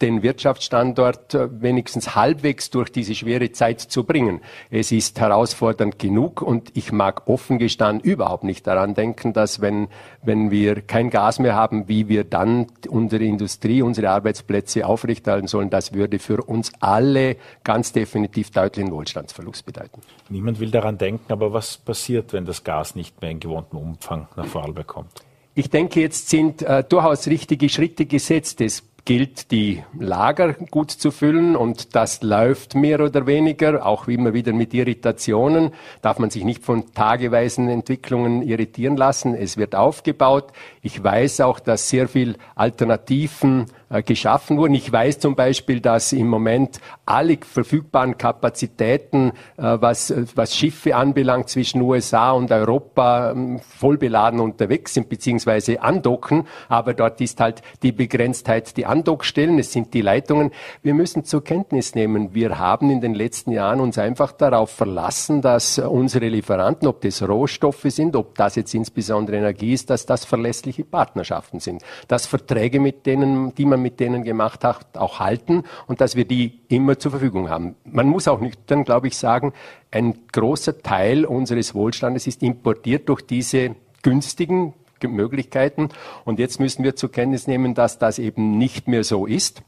den Wirtschaftsstandort äh, wenigstens halbwegs durch diese schwere Zeit zu bringen. Es ist herausfordernd genug und ich mag offen gestanden überhaupt nicht daran denken, dass wenn, wenn wir kein Gas mehr haben, wie wir dann unsere Industrie, unsere Arbeitsplätze aufrechterhalten sollen. Das würde für uns alle ganz definitiv deutlichen Wohlstandsverlust bedeuten. Niemand will daran denken, aber was passiert, wenn das Gas nicht mehr in gewohntem Umfang nach Vorarlberg kommt? Ich denke, jetzt sind äh, durchaus richtige Schritte gesetzt. Es gilt, die Lager gut zu füllen und das läuft mehr oder weniger, auch immer wieder mit Irritationen. Darf man sich nicht von tageweisen Entwicklungen irritieren lassen. Es wird aufgebaut. Ich weiß auch, dass sehr viel Alternativen geschaffen wurden. Ich weiß zum Beispiel, dass im Moment alle verfügbaren Kapazitäten, äh, was, was Schiffe anbelangt, zwischen USA und Europa ähm, voll beladen unterwegs sind, beziehungsweise andocken. Aber dort ist halt die Begrenztheit die Andockstellen, es sind die Leitungen. Wir müssen zur Kenntnis nehmen, wir haben in den letzten Jahren uns einfach darauf verlassen, dass unsere Lieferanten, ob das Rohstoffe sind, ob das jetzt insbesondere Energie ist, dass das verlässliche Partnerschaften sind. Dass Verträge mit denen, die man mit denen gemacht hat, auch halten und dass wir die immer zur Verfügung haben. Man muss auch nüchtern, glaube ich, sagen, ein großer Teil unseres Wohlstandes ist importiert durch diese günstigen Möglichkeiten. Und jetzt müssen wir zur Kenntnis nehmen, dass das eben nicht mehr so ist.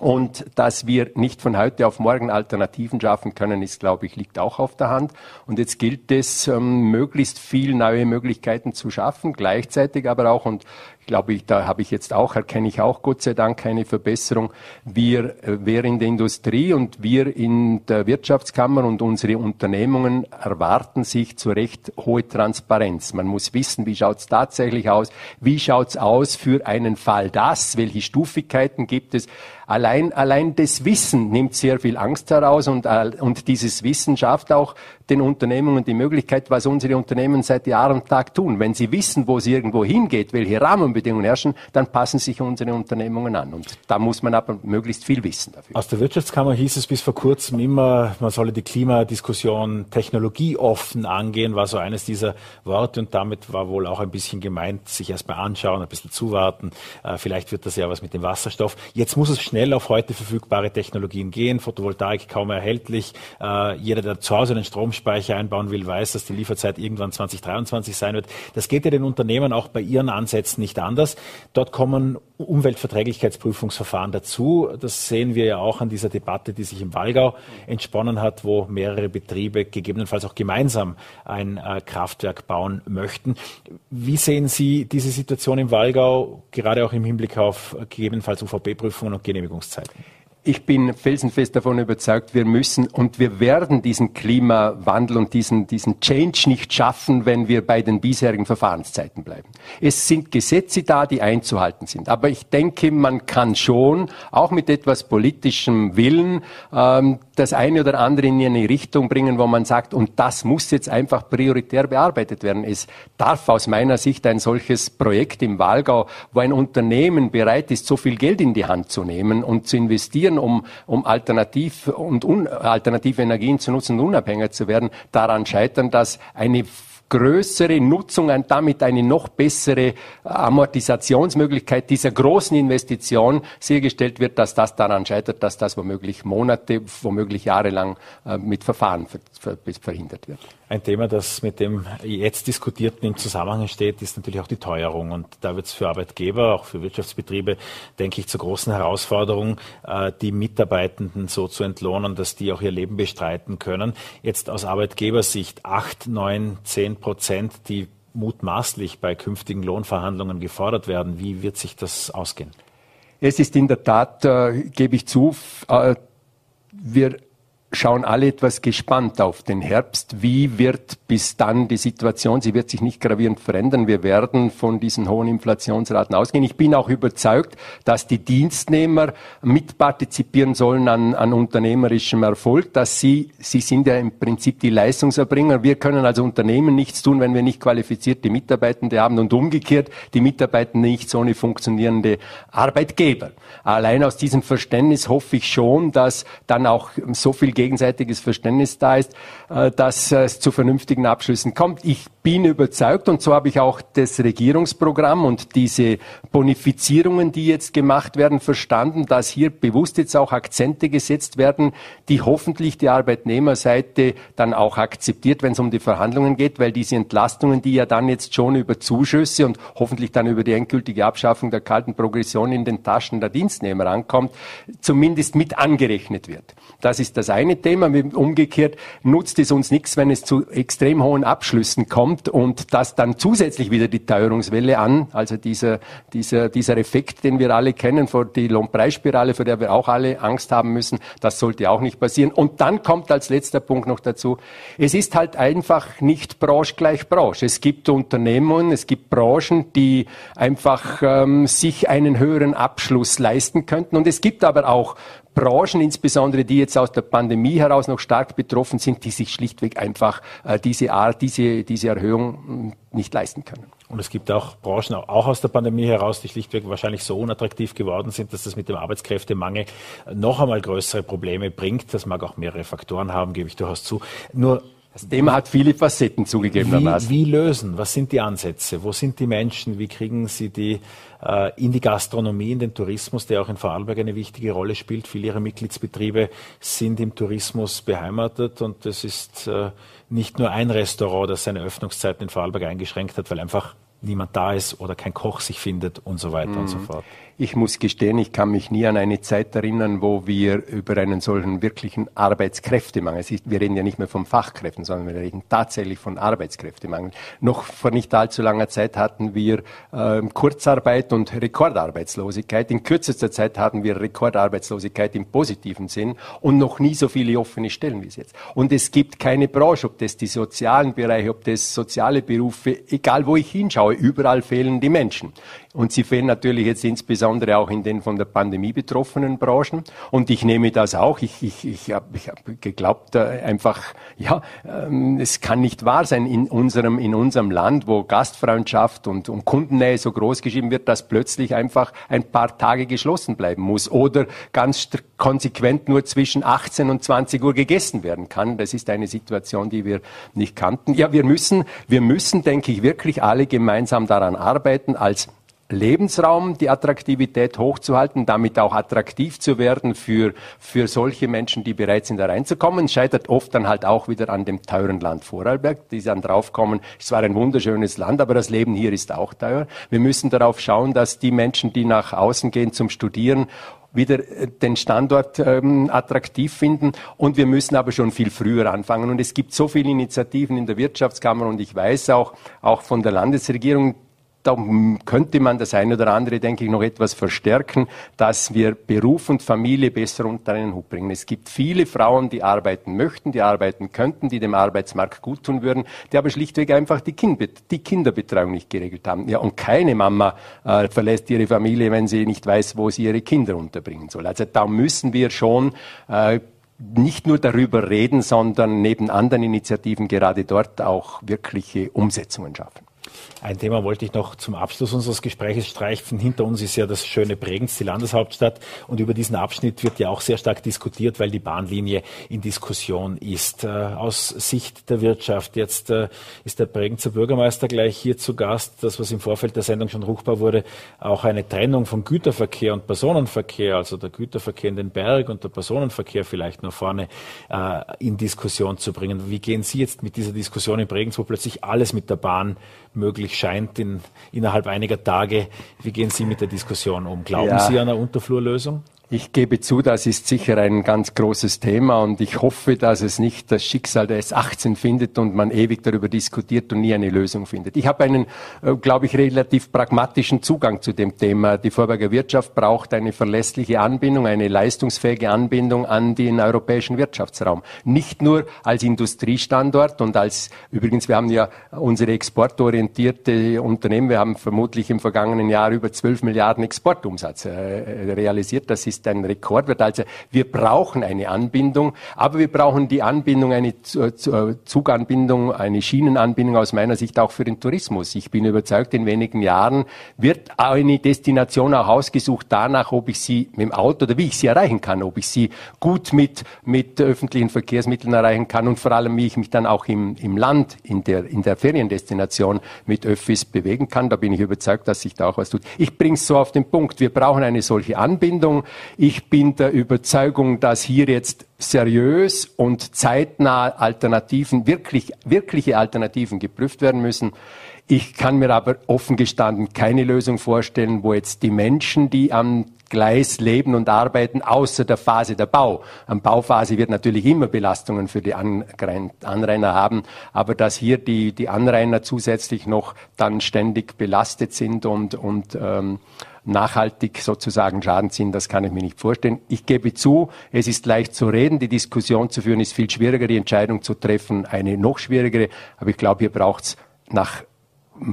Und dass wir nicht von heute auf morgen Alternativen schaffen können, ist, glaube ich, liegt auch auf der Hand. Und jetzt gilt es, ähm, möglichst viel neue Möglichkeiten zu schaffen, gleichzeitig aber auch, und glaube ich, da habe ich jetzt auch, erkenne ich auch Gott sei Dank keine Verbesserung. Wir, äh, wir in der Industrie und wir in der Wirtschaftskammer und unsere Unternehmungen erwarten sich zu Recht hohe Transparenz. Man muss wissen, wie schaut es tatsächlich aus, wie schaut es aus für einen Fall das, welche Stufigkeiten gibt es. Allein, allein das Wissen nimmt sehr viel Angst heraus und, und dieses Wissen schafft auch den Unternehmungen die Möglichkeit, was unsere Unternehmen seit Jahr und Tag tun. Wenn sie wissen, wo es irgendwo hingeht, welche Rahmenbedingungen herrschen, dann passen sich unsere Unternehmungen an. Und da muss man aber möglichst viel wissen dafür. Aus der Wirtschaftskammer hieß es bis vor kurzem immer, man solle die Klimadiskussion technologieoffen angehen, war so eines dieser Worte und damit war wohl auch ein bisschen gemeint, sich erstmal anschauen, ein bisschen zuwarten. Äh, vielleicht wird das ja was mit dem Wasserstoff. Jetzt muss es schnell auf heute verfügbare Technologien gehen. Photovoltaik kaum erhältlich. Äh, jeder, der zu Hause einen Strom Speicher einbauen will, weiß, dass die Lieferzeit irgendwann 2023 sein wird. Das geht ja den Unternehmen auch bei ihren Ansätzen nicht anders. Dort kommen Umweltverträglichkeitsprüfungsverfahren dazu. Das sehen wir ja auch an dieser Debatte, die sich im Walgau entsponnen hat, wo mehrere Betriebe gegebenenfalls auch gemeinsam ein äh, Kraftwerk bauen möchten. Wie sehen Sie diese Situation im Walgau, gerade auch im Hinblick auf gegebenenfalls UVP-Prüfungen und Genehmigungszeiten? Ich bin felsenfest davon überzeugt, wir müssen und wir werden diesen Klimawandel und diesen, diesen Change nicht schaffen, wenn wir bei den bisherigen Verfahrenszeiten bleiben. Es sind Gesetze da, die einzuhalten sind. Aber ich denke, man kann schon, auch mit etwas politischem Willen, ähm, das eine oder andere in eine Richtung bringen, wo man sagt, und das muss jetzt einfach prioritär bearbeitet werden. Es darf aus meiner Sicht ein solches Projekt im Wahlgau, wo ein Unternehmen bereit ist, so viel Geld in die Hand zu nehmen und zu investieren, investieren, um, um alternativ und un, alternative Energien zu nutzen und unabhängiger zu werden, daran scheitern, dass eine größere Nutzung und damit eine noch bessere Amortisationsmöglichkeit dieser großen Investition sichergestellt wird, dass das daran scheitert, dass das womöglich Monate, womöglich jahrelang äh, mit Verfahren verhindert wird. Ein Thema, das mit dem jetzt diskutierten im Zusammenhang steht, ist natürlich auch die Teuerung. Und da wird es für Arbeitgeber, auch für Wirtschaftsbetriebe, denke ich, zur großen Herausforderung, äh, die Mitarbeitenden so zu entlohnen, dass die auch ihr Leben bestreiten können. Jetzt aus Arbeitgebersicht acht, neun, zehn Prozent, die mutmaßlich bei künftigen Lohnverhandlungen gefordert werden. Wie wird sich das ausgehen? Es ist in der Tat, äh, gebe ich zu, äh, wir schauen alle etwas gespannt auf den Herbst. Wie wird bis dann die Situation, sie wird sich nicht gravierend verändern. Wir werden von diesen hohen Inflationsraten ausgehen. Ich bin auch überzeugt, dass die Dienstnehmer mitpartizipieren sollen an, an unternehmerischem Erfolg, dass sie, sie sind ja im Prinzip die Leistungserbringer. Wir können als Unternehmen nichts tun, wenn wir nicht qualifizierte Mitarbeitende haben und umgekehrt die Mitarbeitenden nicht so eine funktionierende Arbeitgeber. Allein aus diesem Verständnis hoffe ich schon, dass dann auch so viel gegenseitiges Verständnis da ist, äh, dass es zu vernünftigen Abschlüssen kommt. Ich bin überzeugt und so habe ich auch das Regierungsprogramm und diese Bonifizierungen, die jetzt gemacht werden, verstanden, dass hier bewusst jetzt auch Akzente gesetzt werden, die hoffentlich die Arbeitnehmerseite dann auch akzeptiert, wenn es um die Verhandlungen geht, weil diese Entlastungen, die ja dann jetzt schon über Zuschüsse und hoffentlich dann über die endgültige Abschaffung der kalten Progression in den Taschen der Dienstnehmer ankommt, zumindest mit angerechnet wird. Das ist das eine Thema. Umgekehrt nutzt es uns nichts, wenn es zu extrem hohen Abschlüssen kommt und das dann zusätzlich wieder die Teuerungswelle an, also dieser, dieser, dieser Effekt, den wir alle kennen, vor die Lohnpreisspirale, vor der wir auch alle Angst haben müssen, das sollte auch nicht passieren. Und dann kommt als letzter Punkt noch dazu, es ist halt einfach nicht Branche gleich Branche. Es gibt Unternehmen, es gibt Branchen, die einfach ähm, sich einen höheren Abschluss leisten könnten. Und es gibt aber auch Branchen, insbesondere die jetzt aus der Pandemie heraus noch stark betroffen sind, die sich schlichtweg einfach äh, diese Art, diese, diese Erhöhung hm, nicht leisten können. Und es gibt auch Branchen, auch aus der Pandemie heraus, die schlichtweg wahrscheinlich so unattraktiv geworden sind, dass das mit dem Arbeitskräftemangel noch einmal größere Probleme bringt. Das mag auch mehrere Faktoren haben, gebe ich durchaus zu. Nur das Thema hat viele Facetten zugegebenermaßen. Wie, wie lösen? Was sind die Ansätze? Wo sind die Menschen? Wie kriegen sie die äh, in die Gastronomie, in den Tourismus, der auch in Vorarlberg eine wichtige Rolle spielt? Viele ihrer Mitgliedsbetriebe sind im Tourismus beheimatet und es ist äh, nicht nur ein Restaurant, das seine Öffnungszeiten in Vorarlberg eingeschränkt hat, weil einfach niemand da ist oder kein Koch sich findet und so weiter mhm. und so mhm. fort. Ich muss gestehen, ich kann mich nie an eine Zeit erinnern, wo wir über einen solchen wirklichen Arbeitskräftemangel, wir reden ja nicht mehr von Fachkräften, sondern wir reden tatsächlich von Arbeitskräftemangel. Noch vor nicht allzu langer Zeit hatten wir äh, Kurzarbeit und Rekordarbeitslosigkeit. In kürzester Zeit hatten wir Rekordarbeitslosigkeit im positiven Sinn und noch nie so viele offene Stellen wie es jetzt. Und es gibt keine Branche, ob das die sozialen Bereiche, ob das soziale Berufe, egal wo ich hinschaue, überall fehlen die Menschen. Und sie fehlen natürlich jetzt insbesondere auch in den von der Pandemie betroffenen Branchen. Und ich nehme das auch. Ich, ich, ich habe ich hab geglaubt, äh, einfach, ja, ähm, es kann nicht wahr sein in unserem, in unserem Land, wo Gastfreundschaft und, und Kundennähe so groß geschrieben wird, dass plötzlich einfach ein paar Tage geschlossen bleiben muss oder ganz konsequent nur zwischen 18 und 20 Uhr gegessen werden kann. Das ist eine Situation, die wir nicht kannten. Ja, wir müssen, wir müssen, denke ich, wirklich alle gemeinsam daran arbeiten, als Lebensraum, die Attraktivität hochzuhalten, damit auch attraktiv zu werden für, für solche Menschen, die bereit sind, da reinzukommen. Scheitert oft dann halt auch wieder an dem teuren Land Vorarlberg, die dann draufkommen, es war ein wunderschönes Land, aber das Leben hier ist auch teuer. Wir müssen darauf schauen, dass die Menschen, die nach außen gehen zum Studieren, wieder äh, den Standort ähm, attraktiv finden. Und wir müssen aber schon viel früher anfangen. Und es gibt so viele Initiativen in der Wirtschaftskammer und ich weiß auch, auch von der Landesregierung, da könnte man das eine oder andere, denke ich, noch etwas verstärken, dass wir Beruf und Familie besser unter einen Hut bringen. Es gibt viele Frauen, die arbeiten möchten, die arbeiten könnten, die dem Arbeitsmarkt gut tun würden, die aber schlichtweg einfach die, kind die Kinderbetreuung nicht geregelt haben. Ja, und keine Mama äh, verlässt ihre Familie, wenn sie nicht weiß, wo sie ihre Kinder unterbringen soll. Also da müssen wir schon äh, nicht nur darüber reden, sondern neben anderen Initiativen gerade dort auch wirkliche Umsetzungen schaffen. Ein Thema wollte ich noch zum Abschluss unseres Gesprächs streifen. Hinter uns ist ja das schöne Bregenz, die Landeshauptstadt. Und über diesen Abschnitt wird ja auch sehr stark diskutiert, weil die Bahnlinie in Diskussion ist. Äh, aus Sicht der Wirtschaft, jetzt äh, ist der Bregenzer Bürgermeister gleich hier zu Gast. Das, was im Vorfeld der Sendung schon ruchbar wurde, auch eine Trennung von Güterverkehr und Personenverkehr, also der Güterverkehr in den Berg und der Personenverkehr vielleicht nach vorne äh, in Diskussion zu bringen. Wie gehen Sie jetzt mit dieser Diskussion in Bregenz, wo plötzlich alles mit der Bahn möglich scheint in, innerhalb einiger Tage. Wie gehen Sie mit der Diskussion um? Glauben ja. Sie an eine Unterflurlösung? Ich gebe zu, das ist sicher ein ganz großes Thema und ich hoffe, dass es nicht das Schicksal der S18 findet und man ewig darüber diskutiert und nie eine Lösung findet. Ich habe einen, äh, glaube ich, relativ pragmatischen Zugang zu dem Thema. Die Vorberger Wirtschaft braucht eine verlässliche Anbindung, eine leistungsfähige Anbindung an den europäischen Wirtschaftsraum. Nicht nur als Industriestandort und als, übrigens, wir haben ja unsere exportorientierte Unternehmen, wir haben vermutlich im vergangenen Jahr über 12 Milliarden Exportumsatz äh, realisiert. Das ist ist ein Rekordwert. Also wir brauchen eine Anbindung, aber wir brauchen die Anbindung, eine Zuganbindung, eine Schienenanbindung aus meiner Sicht auch für den Tourismus. Ich bin überzeugt, in wenigen Jahren wird eine Destination auch ausgesucht danach, ob ich sie mit dem Auto oder wie ich sie erreichen kann, ob ich sie gut mit, mit öffentlichen Verkehrsmitteln erreichen kann und vor allem, wie ich mich dann auch im, im Land, in der, in der Feriendestination mit Öffis bewegen kann. Da bin ich überzeugt, dass sich da auch was tut. Ich bringe es so auf den Punkt. Wir brauchen eine solche Anbindung. Ich bin der Überzeugung, dass hier jetzt seriös und zeitnah Alternativen, wirklich, wirkliche Alternativen geprüft werden müssen. Ich kann mir aber offen gestanden keine Lösung vorstellen, wo jetzt die Menschen, die am Gleis leben und arbeiten, außer der Phase der Bau. Am Bauphase wird natürlich immer Belastungen für die Anrainer haben, aber dass hier die, die Anrainer zusätzlich noch dann ständig belastet sind und, und ähm, nachhaltig sozusagen Schaden ziehen, das kann ich mir nicht vorstellen. Ich gebe zu, es ist leicht zu reden, die Diskussion zu führen ist viel schwieriger, die Entscheidung zu treffen eine noch schwierigere, aber ich glaube, hier braucht es nach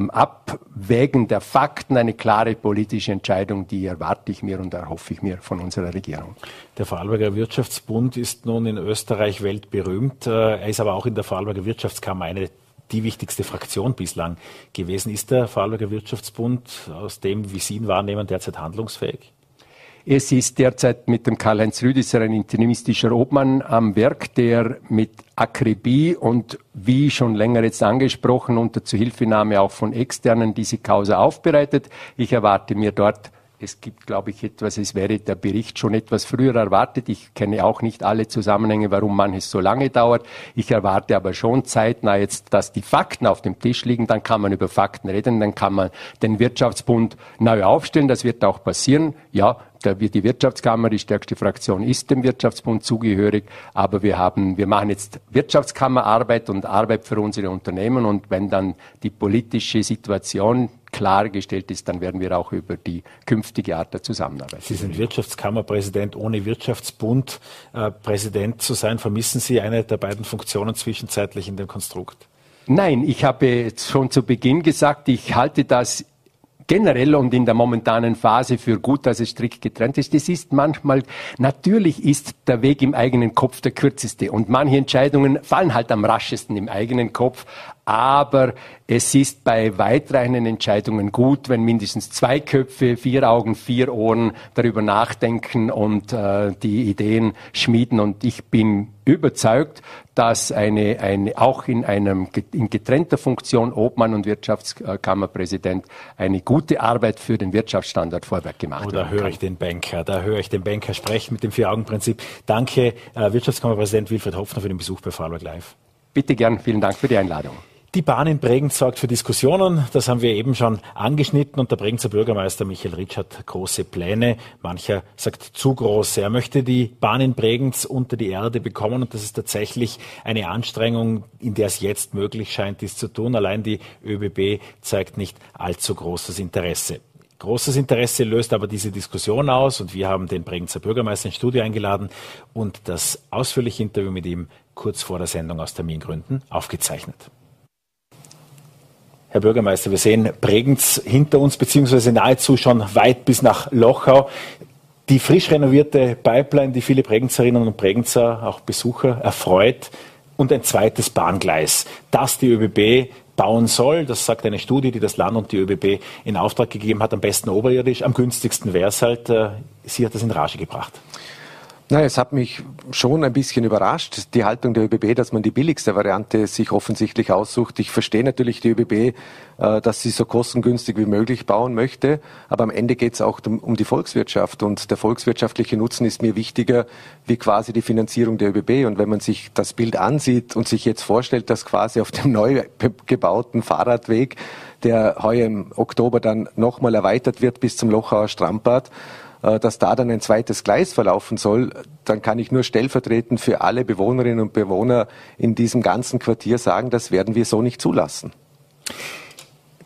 Abwägen der Fakten eine klare politische Entscheidung, die erwarte ich mir und erhoffe ich mir von unserer Regierung. Der Vorarlberger Wirtschaftsbund ist nun in Österreich weltberühmt. Äh, er ist aber auch in der Vorarlberger Wirtschaftskammer eine die wichtigste Fraktion bislang gewesen. Ist der Vorarlberger Wirtschaftsbund aus dem, wie Sie ihn wahrnehmen, derzeit handlungsfähig? Es ist derzeit mit dem Karl-Heinz Rüdisser ein interimistischer Obmann am Werk, der mit Akribie und wie schon länger jetzt angesprochen unter Zuhilfenahme auch von Externen diese Causa aufbereitet. Ich erwarte mir dort es gibt, glaube ich, etwas, es wäre der Bericht schon etwas früher erwartet. Ich kenne auch nicht alle Zusammenhänge, warum manches so lange dauert. Ich erwarte aber schon zeitnah jetzt, dass die Fakten auf dem Tisch liegen. Dann kann man über Fakten reden, dann kann man den Wirtschaftsbund neu aufstellen. Das wird auch passieren. Ja, die Wirtschaftskammer, die stärkste Fraktion ist dem Wirtschaftsbund zugehörig, aber wir haben, wir machen jetzt Wirtschaftskammerarbeit und Arbeit für unsere Unternehmen und wenn dann die politische Situation klargestellt ist, dann werden wir auch über die künftige Art der Zusammenarbeit. Sie sind Wirtschaftskammerpräsident, ohne Wirtschaftsbund äh, Präsident zu sein. Vermissen Sie eine der beiden Funktionen zwischenzeitlich in dem Konstrukt? Nein, ich habe schon zu Beginn gesagt, ich halte das generell und in der momentanen Phase für gut, dass es strikt getrennt ist. Es ist manchmal, natürlich ist der Weg im eigenen Kopf der kürzeste und manche Entscheidungen fallen halt am raschesten im eigenen Kopf, aber es ist bei weitreichenden Entscheidungen gut, wenn mindestens zwei Köpfe, vier Augen, vier Ohren darüber nachdenken und äh, die Ideen schmieden. Und ich bin überzeugt, dass eine, eine auch in einem in getrennter Funktion Obmann und Wirtschaftskammerpräsident eine gute Arbeit für den Wirtschaftsstandort Vorwerk gemacht oh, da höre ich den Banker, da höre ich den Banker sprechen mit dem Vier-Augen-Prinzip. Danke, äh, Wirtschaftskammerpräsident Wilfried Hopfner für den Besuch bei Vorwerk Live. Bitte gern, vielen Dank für die Einladung. Die Bahn in Bregenz sorgt für Diskussionen. Das haben wir eben schon angeschnitten. Und der Bregenzer Bürgermeister Michael Ritsch hat große Pläne. Mancher sagt zu große. Er möchte die Bahn in Bregenz unter die Erde bekommen. Und das ist tatsächlich eine Anstrengung, in der es jetzt möglich scheint, dies zu tun. Allein die ÖBB zeigt nicht allzu großes Interesse. Großes Interesse löst aber diese Diskussion aus und wir haben den Bregenzer Bürgermeister ins Studio eingeladen und das ausführliche Interview mit ihm kurz vor der Sendung aus Termingründen aufgezeichnet. Herr Bürgermeister, wir sehen Bregenz hinter uns, beziehungsweise nahezu schon weit bis nach Lochau. Die frisch renovierte Pipeline, die viele Bregenzerinnen und Bregenzer, auch Besucher, erfreut. Und ein zweites Bahngleis, das die ÖBB bauen soll. Das sagt eine Studie, die das Land und die ÖBB in Auftrag gegeben hat. Am besten oberirdisch, am günstigsten wäre es halt. Äh, sie hat das in Rage gebracht. Na, es hat mich schon ein bisschen überrascht, die Haltung der ÖBB, dass man die billigste Variante sich offensichtlich aussucht. Ich verstehe natürlich die ÖBB, äh, dass sie so kostengünstig wie möglich bauen möchte, aber am Ende geht es auch um die Volkswirtschaft und der volkswirtschaftliche Nutzen ist mir wichtiger wie quasi die Finanzierung der ÖBB. Und wenn man sich das Bild ansieht und sich jetzt vorstellt, dass quasi auf dem neu gebauten Fahrradweg, der heuer im Oktober dann nochmal erweitert wird bis zum Lochauer Strandbad, äh, dass da dann ein zweites Gleis verlaufen soll, dann kann ich nur stellvertretend für alle Bewohnerinnen und Bewohner in diesem ganzen Quartier sagen, das werden wir so nicht zulassen.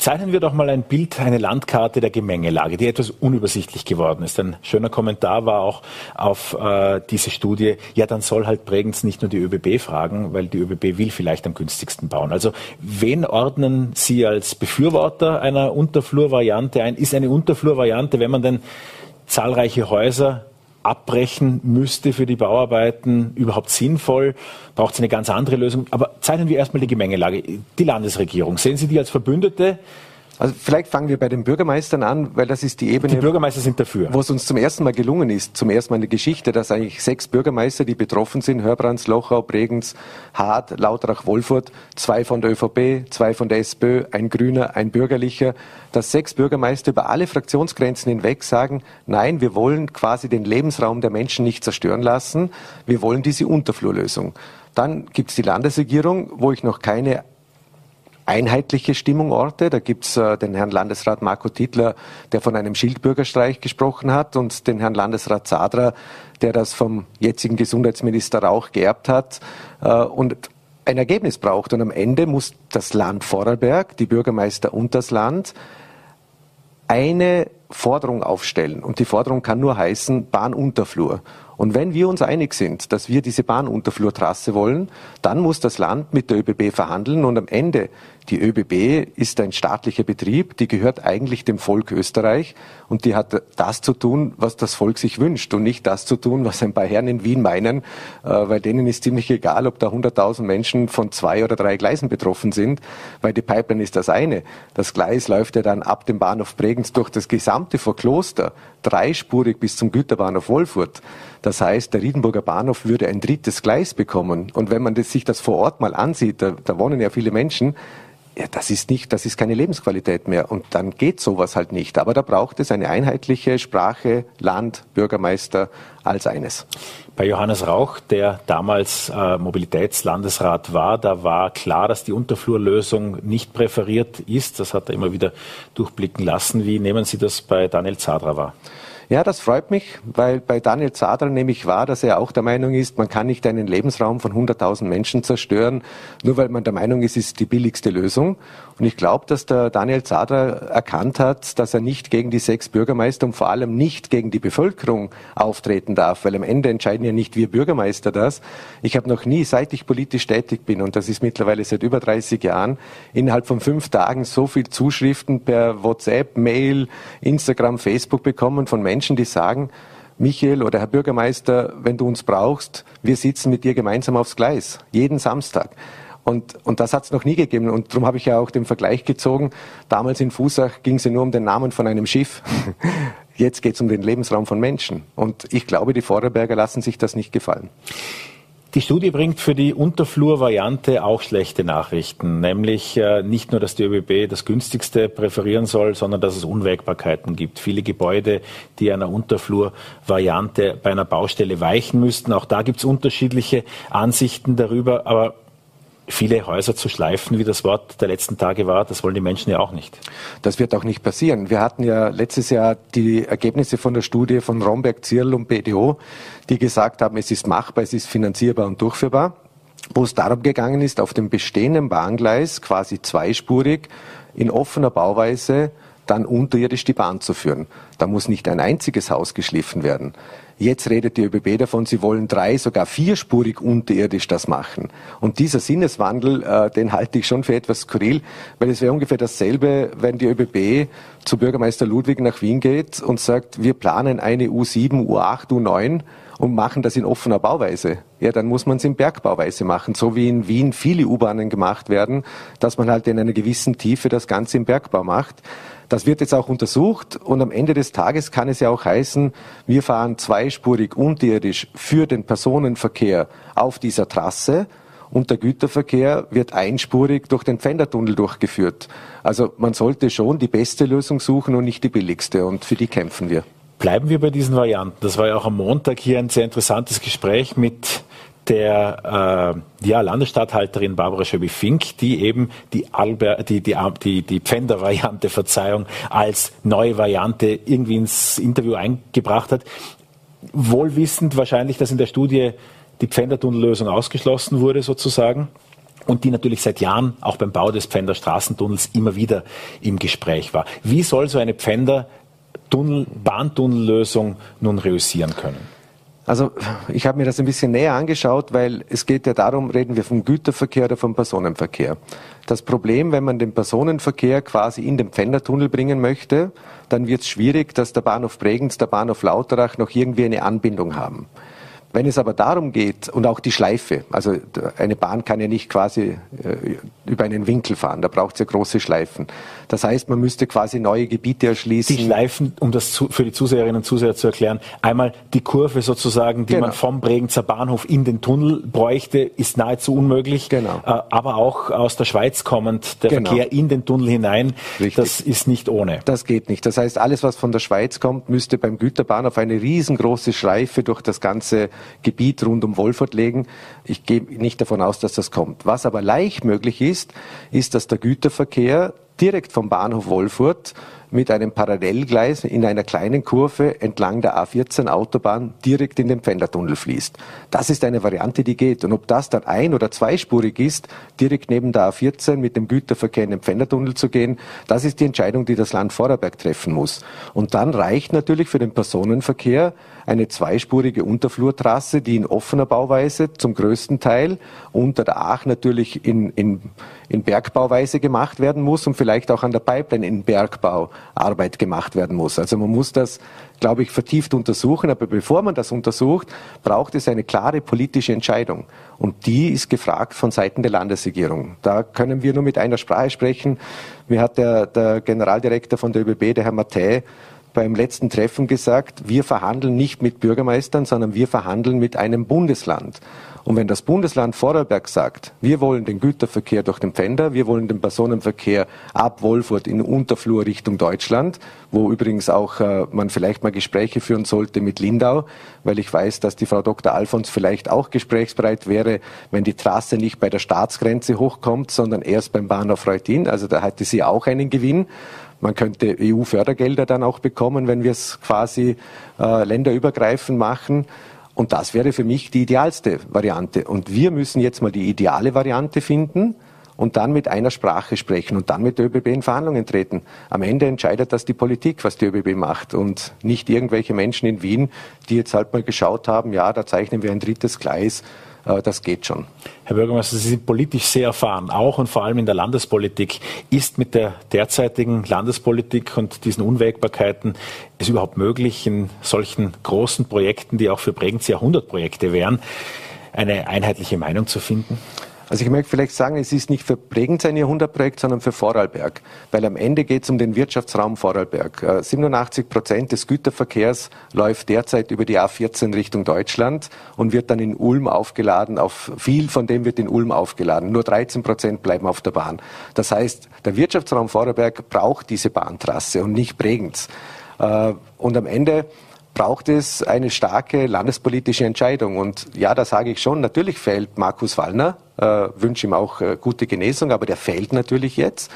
Zeichnen wir doch mal ein Bild, eine Landkarte der Gemengelage, die etwas unübersichtlich geworden ist. Ein schöner Kommentar war auch auf äh, diese Studie, ja, dann soll halt Bregenz nicht nur die ÖBB fragen, weil die ÖBB will vielleicht am günstigsten bauen. Also wen ordnen Sie als Befürworter einer Unterflurvariante ein? Ist eine Unterflurvariante, wenn man denn zahlreiche Häuser abbrechen müsste für die Bauarbeiten überhaupt sinnvoll? Braucht es eine ganz andere Lösung? Aber zeichnen wir erstmal die Gemengelage. Die Landesregierung, sehen Sie die als Verbündete? Also vielleicht fangen wir bei den Bürgermeistern an, weil das ist die Ebene. Die Bürgermeister sind dafür. Wo es uns zum ersten Mal gelungen ist, zum ersten Mal in der Geschichte, dass eigentlich sechs Bürgermeister, die betroffen sind, Hörbrands, Lochau, Bregenz, Hart, Lautrach, Wolfurt, zwei von der ÖVP, zwei von der SPÖ, ein Grüner, ein Bürgerlicher, dass sechs Bürgermeister über alle Fraktionsgrenzen hinweg sagen, nein, wir wollen quasi den Lebensraum der Menschen nicht zerstören lassen, wir wollen diese Unterflurlösung. Dann gibt es die Landesregierung, wo ich noch keine einheitliche Stimmung orte. Da gibt's äh, den Herrn Landesrat Marco Titler, der von einem Schildbürgerstreich gesprochen hat, und den Herrn Landesrat Zadra, der das vom jetzigen Gesundheitsminister Rauch geerbt hat. Äh, und ein Ergebnis braucht. Und am Ende muss das Land Vorarlberg, die Bürgermeister und das Land eine Forderung aufstellen. Und die Forderung kann nur heißen Bahnunterflur. Und wenn wir uns einig sind, dass wir diese Bahnunterflurtrasse wollen, dann muss das Land mit der ÖBB verhandeln und am Ende die ÖBB ist ein staatlicher Betrieb, die gehört eigentlich dem Volk Österreich und die hat das zu tun, was das Volk sich wünscht und nicht das zu tun, was ein paar Herren in Wien meinen, äh, weil denen ist ziemlich egal, ob da 100.000 Menschen von zwei oder drei Gleisen betroffen sind, weil die Pipeline ist das eine. Das Gleis läuft ja dann ab dem Bahnhof Bregenz durch das gesamte Vorkloster, dreispurig bis zum Güterbahnhof Wolfurt. Das heißt, der Riedenburger Bahnhof würde ein drittes Gleis bekommen. Und wenn man das, sich das vor Ort mal ansieht, da, da wohnen ja viele Menschen, ja, das ist nicht, das ist keine Lebensqualität mehr. Und dann geht sowas halt nicht. Aber da braucht es eine einheitliche Sprache, Land, Bürgermeister als eines. Bei Johannes Rauch, der damals äh, Mobilitätslandesrat war, da war klar, dass die Unterflurlösung nicht präferiert ist. Das hat er immer wieder durchblicken lassen. Wie nehmen Sie das bei Daniel Zadra wahr? Ja, das freut mich, weil bei Daniel Zadra nehme ich wahr, dass er auch der Meinung ist, man kann nicht einen Lebensraum von 100.000 Menschen zerstören, nur weil man der Meinung ist, es ist die billigste Lösung. Und ich glaube, dass der Daniel Zadra erkannt hat, dass er nicht gegen die sechs Bürgermeister und vor allem nicht gegen die Bevölkerung auftreten darf, weil am Ende entscheiden ja nicht wir Bürgermeister das. Ich habe noch nie, seit ich politisch tätig bin, und das ist mittlerweile seit über 30 Jahren, innerhalb von fünf Tagen so viel Zuschriften per WhatsApp, Mail, Instagram, Facebook bekommen von Menschen, die sagen, Michael oder Herr Bürgermeister, wenn du uns brauchst, wir sitzen mit dir gemeinsam aufs Gleis, jeden Samstag. Und, und das hat es noch nie gegeben. Und darum habe ich ja auch den Vergleich gezogen. Damals in Fusach ging es ja nur um den Namen von einem Schiff. Jetzt geht es um den Lebensraum von Menschen. Und ich glaube, die Vorarlberger lassen sich das nicht gefallen. Die Studie bringt für die Unterflur-Variante auch schlechte Nachrichten, nämlich äh, nicht nur, dass die ÖBB das günstigste präferieren soll, sondern dass es Unwägbarkeiten gibt. Viele Gebäude, die einer Unterflur-Variante bei einer Baustelle weichen müssten. Auch da gibt es unterschiedliche Ansichten darüber. Aber viele Häuser zu schleifen, wie das Wort der letzten Tage war, das wollen die Menschen ja auch nicht. Das wird auch nicht passieren. Wir hatten ja letztes Jahr die Ergebnisse von der Studie von Romberg, Zierl und BDO, die gesagt haben, es ist machbar, es ist finanzierbar und durchführbar wo es darum gegangen ist, auf dem bestehenden Bahngleis quasi zweispurig in offener Bauweise dann unterirdisch die Bahn zu führen. Da muss nicht ein einziges Haus geschliffen werden. Jetzt redet die ÖBB davon, sie wollen drei, sogar vierspurig unterirdisch das machen. Und dieser Sinneswandel, äh, den halte ich schon für etwas skurril, weil es wäre ungefähr dasselbe, wenn die ÖBB zu Bürgermeister Ludwig nach Wien geht und sagt, wir planen eine U7, U8, U9 und machen das in offener Bauweise. Ja, dann muss man es in Bergbauweise machen, so wie in Wien viele U-Bahnen gemacht werden, dass man halt in einer gewissen Tiefe das Ganze im Bergbau macht. Das wird jetzt auch untersucht und am Ende des Tages kann es ja auch heißen, wir fahren zweispurig unterirdisch für den Personenverkehr auf dieser Trasse und der Güterverkehr wird einspurig durch den Pfändertunnel durchgeführt. Also man sollte schon die beste Lösung suchen und nicht die billigste und für die kämpfen wir. Bleiben wir bei diesen Varianten. Das war ja auch am Montag hier ein sehr interessantes Gespräch mit der äh, ja, Landesstatthalterin Barbara Schöbi-Fink, die eben die, Alber, die, die, die, die Pfänder-Variante, Verzeihung, als neue Variante irgendwie ins Interview eingebracht hat. Wohlwissend wahrscheinlich, dass in der Studie die Pfändertunnellösung ausgeschlossen wurde sozusagen und die natürlich seit Jahren auch beim Bau des Pfänder Straßentunnels immer wieder im Gespräch war. Wie soll so eine Pfänder Bahntunnellösung nun reüssieren können? Also ich habe mir das ein bisschen näher angeschaut, weil es geht ja darum, reden wir vom Güterverkehr oder vom Personenverkehr. Das Problem, wenn man den Personenverkehr quasi in den Pfändertunnel bringen möchte, dann wird es schwierig, dass der Bahnhof Bregenz, der Bahnhof Lauterach noch irgendwie eine Anbindung haben. Wenn es aber darum geht, und auch die Schleife, also eine Bahn kann ja nicht quasi äh, über einen Winkel fahren, da braucht es ja große Schleifen. Das heißt, man müsste quasi neue Gebiete erschließen. Die Schleifen, um das zu, für die Zuseherinnen und Zuseher zu erklären, einmal die Kurve sozusagen, die genau. man vom Bregenzer Bahnhof in den Tunnel bräuchte, ist nahezu unmöglich. Genau. Äh, aber auch aus der Schweiz kommend, der genau. Verkehr in den Tunnel hinein, Richtig. das ist nicht ohne. Das geht nicht. Das heißt, alles, was von der Schweiz kommt, müsste beim Güterbahnhof eine riesengroße Schleife durch das ganze Gebiet rund um Wolfurt legen. Ich gehe nicht davon aus, dass das kommt. Was aber leicht möglich ist, ist, dass der Güterverkehr direkt vom Bahnhof Wolfurt mit einem Parallelgleis in einer kleinen Kurve entlang der A14 Autobahn direkt in den Pfändertunnel fließt. Das ist eine Variante, die geht. Und ob das dann ein- oder zweispurig ist, direkt neben der A14 mit dem Güterverkehr in den Pfändertunnel zu gehen, das ist die Entscheidung, die das Land Vorarlberg treffen muss. Und dann reicht natürlich für den Personenverkehr eine zweispurige Unterflurtrasse, die in offener Bauweise zum größten Teil unter der Aach natürlich in, in, in Bergbauweise gemacht werden muss und vielleicht auch an der Pipeline in Bergbau Arbeit gemacht werden muss. Also man muss das, glaube ich, vertieft untersuchen. Aber bevor man das untersucht, braucht es eine klare politische Entscheidung. Und die ist gefragt von Seiten der Landesregierung. Da können wir nur mit einer Sprache sprechen. Mir hat der, der Generaldirektor von der ÖBB, der Herr Mattei, beim letzten Treffen gesagt, wir verhandeln nicht mit Bürgermeistern, sondern wir verhandeln mit einem Bundesland. Und wenn das Bundesland Vorarlberg sagt, wir wollen den Güterverkehr durch den Pfänder, wir wollen den Personenverkehr ab Wolfurt in Unterflur Richtung Deutschland, wo übrigens auch äh, man vielleicht mal Gespräche führen sollte mit Lindau, weil ich weiß, dass die Frau Dr. Alfons vielleicht auch gesprächsbereit wäre, wenn die Trasse nicht bei der Staatsgrenze hochkommt, sondern erst beim Bahnhof Reutin. Also da hätte sie auch einen Gewinn. Man könnte EU-Fördergelder dann auch bekommen, wenn wir es quasi äh, länderübergreifend machen. Und das wäre für mich die idealste Variante. Und wir müssen jetzt mal die ideale Variante finden und dann mit einer Sprache sprechen und dann mit der ÖBB in Verhandlungen treten. Am Ende entscheidet das die Politik, was die ÖBB macht und nicht irgendwelche Menschen in Wien, die jetzt halt mal geschaut haben, ja, da zeichnen wir ein drittes Gleis das geht schon. Herr Bürgermeister, Sie sind politisch sehr erfahren, auch und vor allem in der Landespolitik. Ist mit der derzeitigen Landespolitik und diesen Unwägbarkeiten es überhaupt möglich, in solchen großen Projekten, die auch für Bregenz Jahrhundertprojekte wären, eine einheitliche Meinung zu finden? Also ich möchte vielleicht sagen, es ist nicht für Bregenz ein Jahrhundertprojekt, sondern für Vorarlberg. Weil am Ende geht es um den Wirtschaftsraum Vorarlberg. 87 äh, Prozent des Güterverkehrs läuft derzeit über die A14 Richtung Deutschland und wird dann in Ulm aufgeladen. Auf viel von dem wird in Ulm aufgeladen. Nur 13 Prozent bleiben auf der Bahn. Das heißt, der Wirtschaftsraum Vorarlberg braucht diese Bahntrasse und nicht Bregenz. Äh, und am Ende braucht es eine starke landespolitische Entscheidung. Und ja, da sage ich schon, natürlich fällt Markus Wallner, äh, wünsche ihm auch äh, gute Genesung, aber der fällt natürlich jetzt.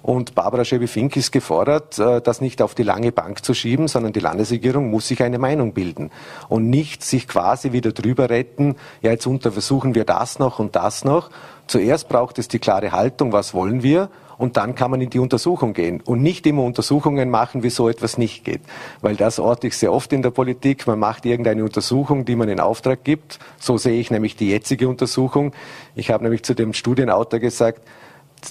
Und Barbara Schäbe-Fink ist gefordert, äh, das nicht auf die lange Bank zu schieben, sondern die Landesregierung muss sich eine Meinung bilden und nicht sich quasi wieder drüber retten, ja, jetzt untersuchen wir das noch und das noch. Zuerst braucht es die klare Haltung, was wollen wir? Und dann kann man in die Untersuchung gehen und nicht immer Untersuchungen machen, wie so etwas nicht geht. Weil das orte ich sehr oft in der Politik. Man macht irgendeine Untersuchung, die man in Auftrag gibt. So sehe ich nämlich die jetzige Untersuchung. Ich habe nämlich zu dem Studienautor gesagt,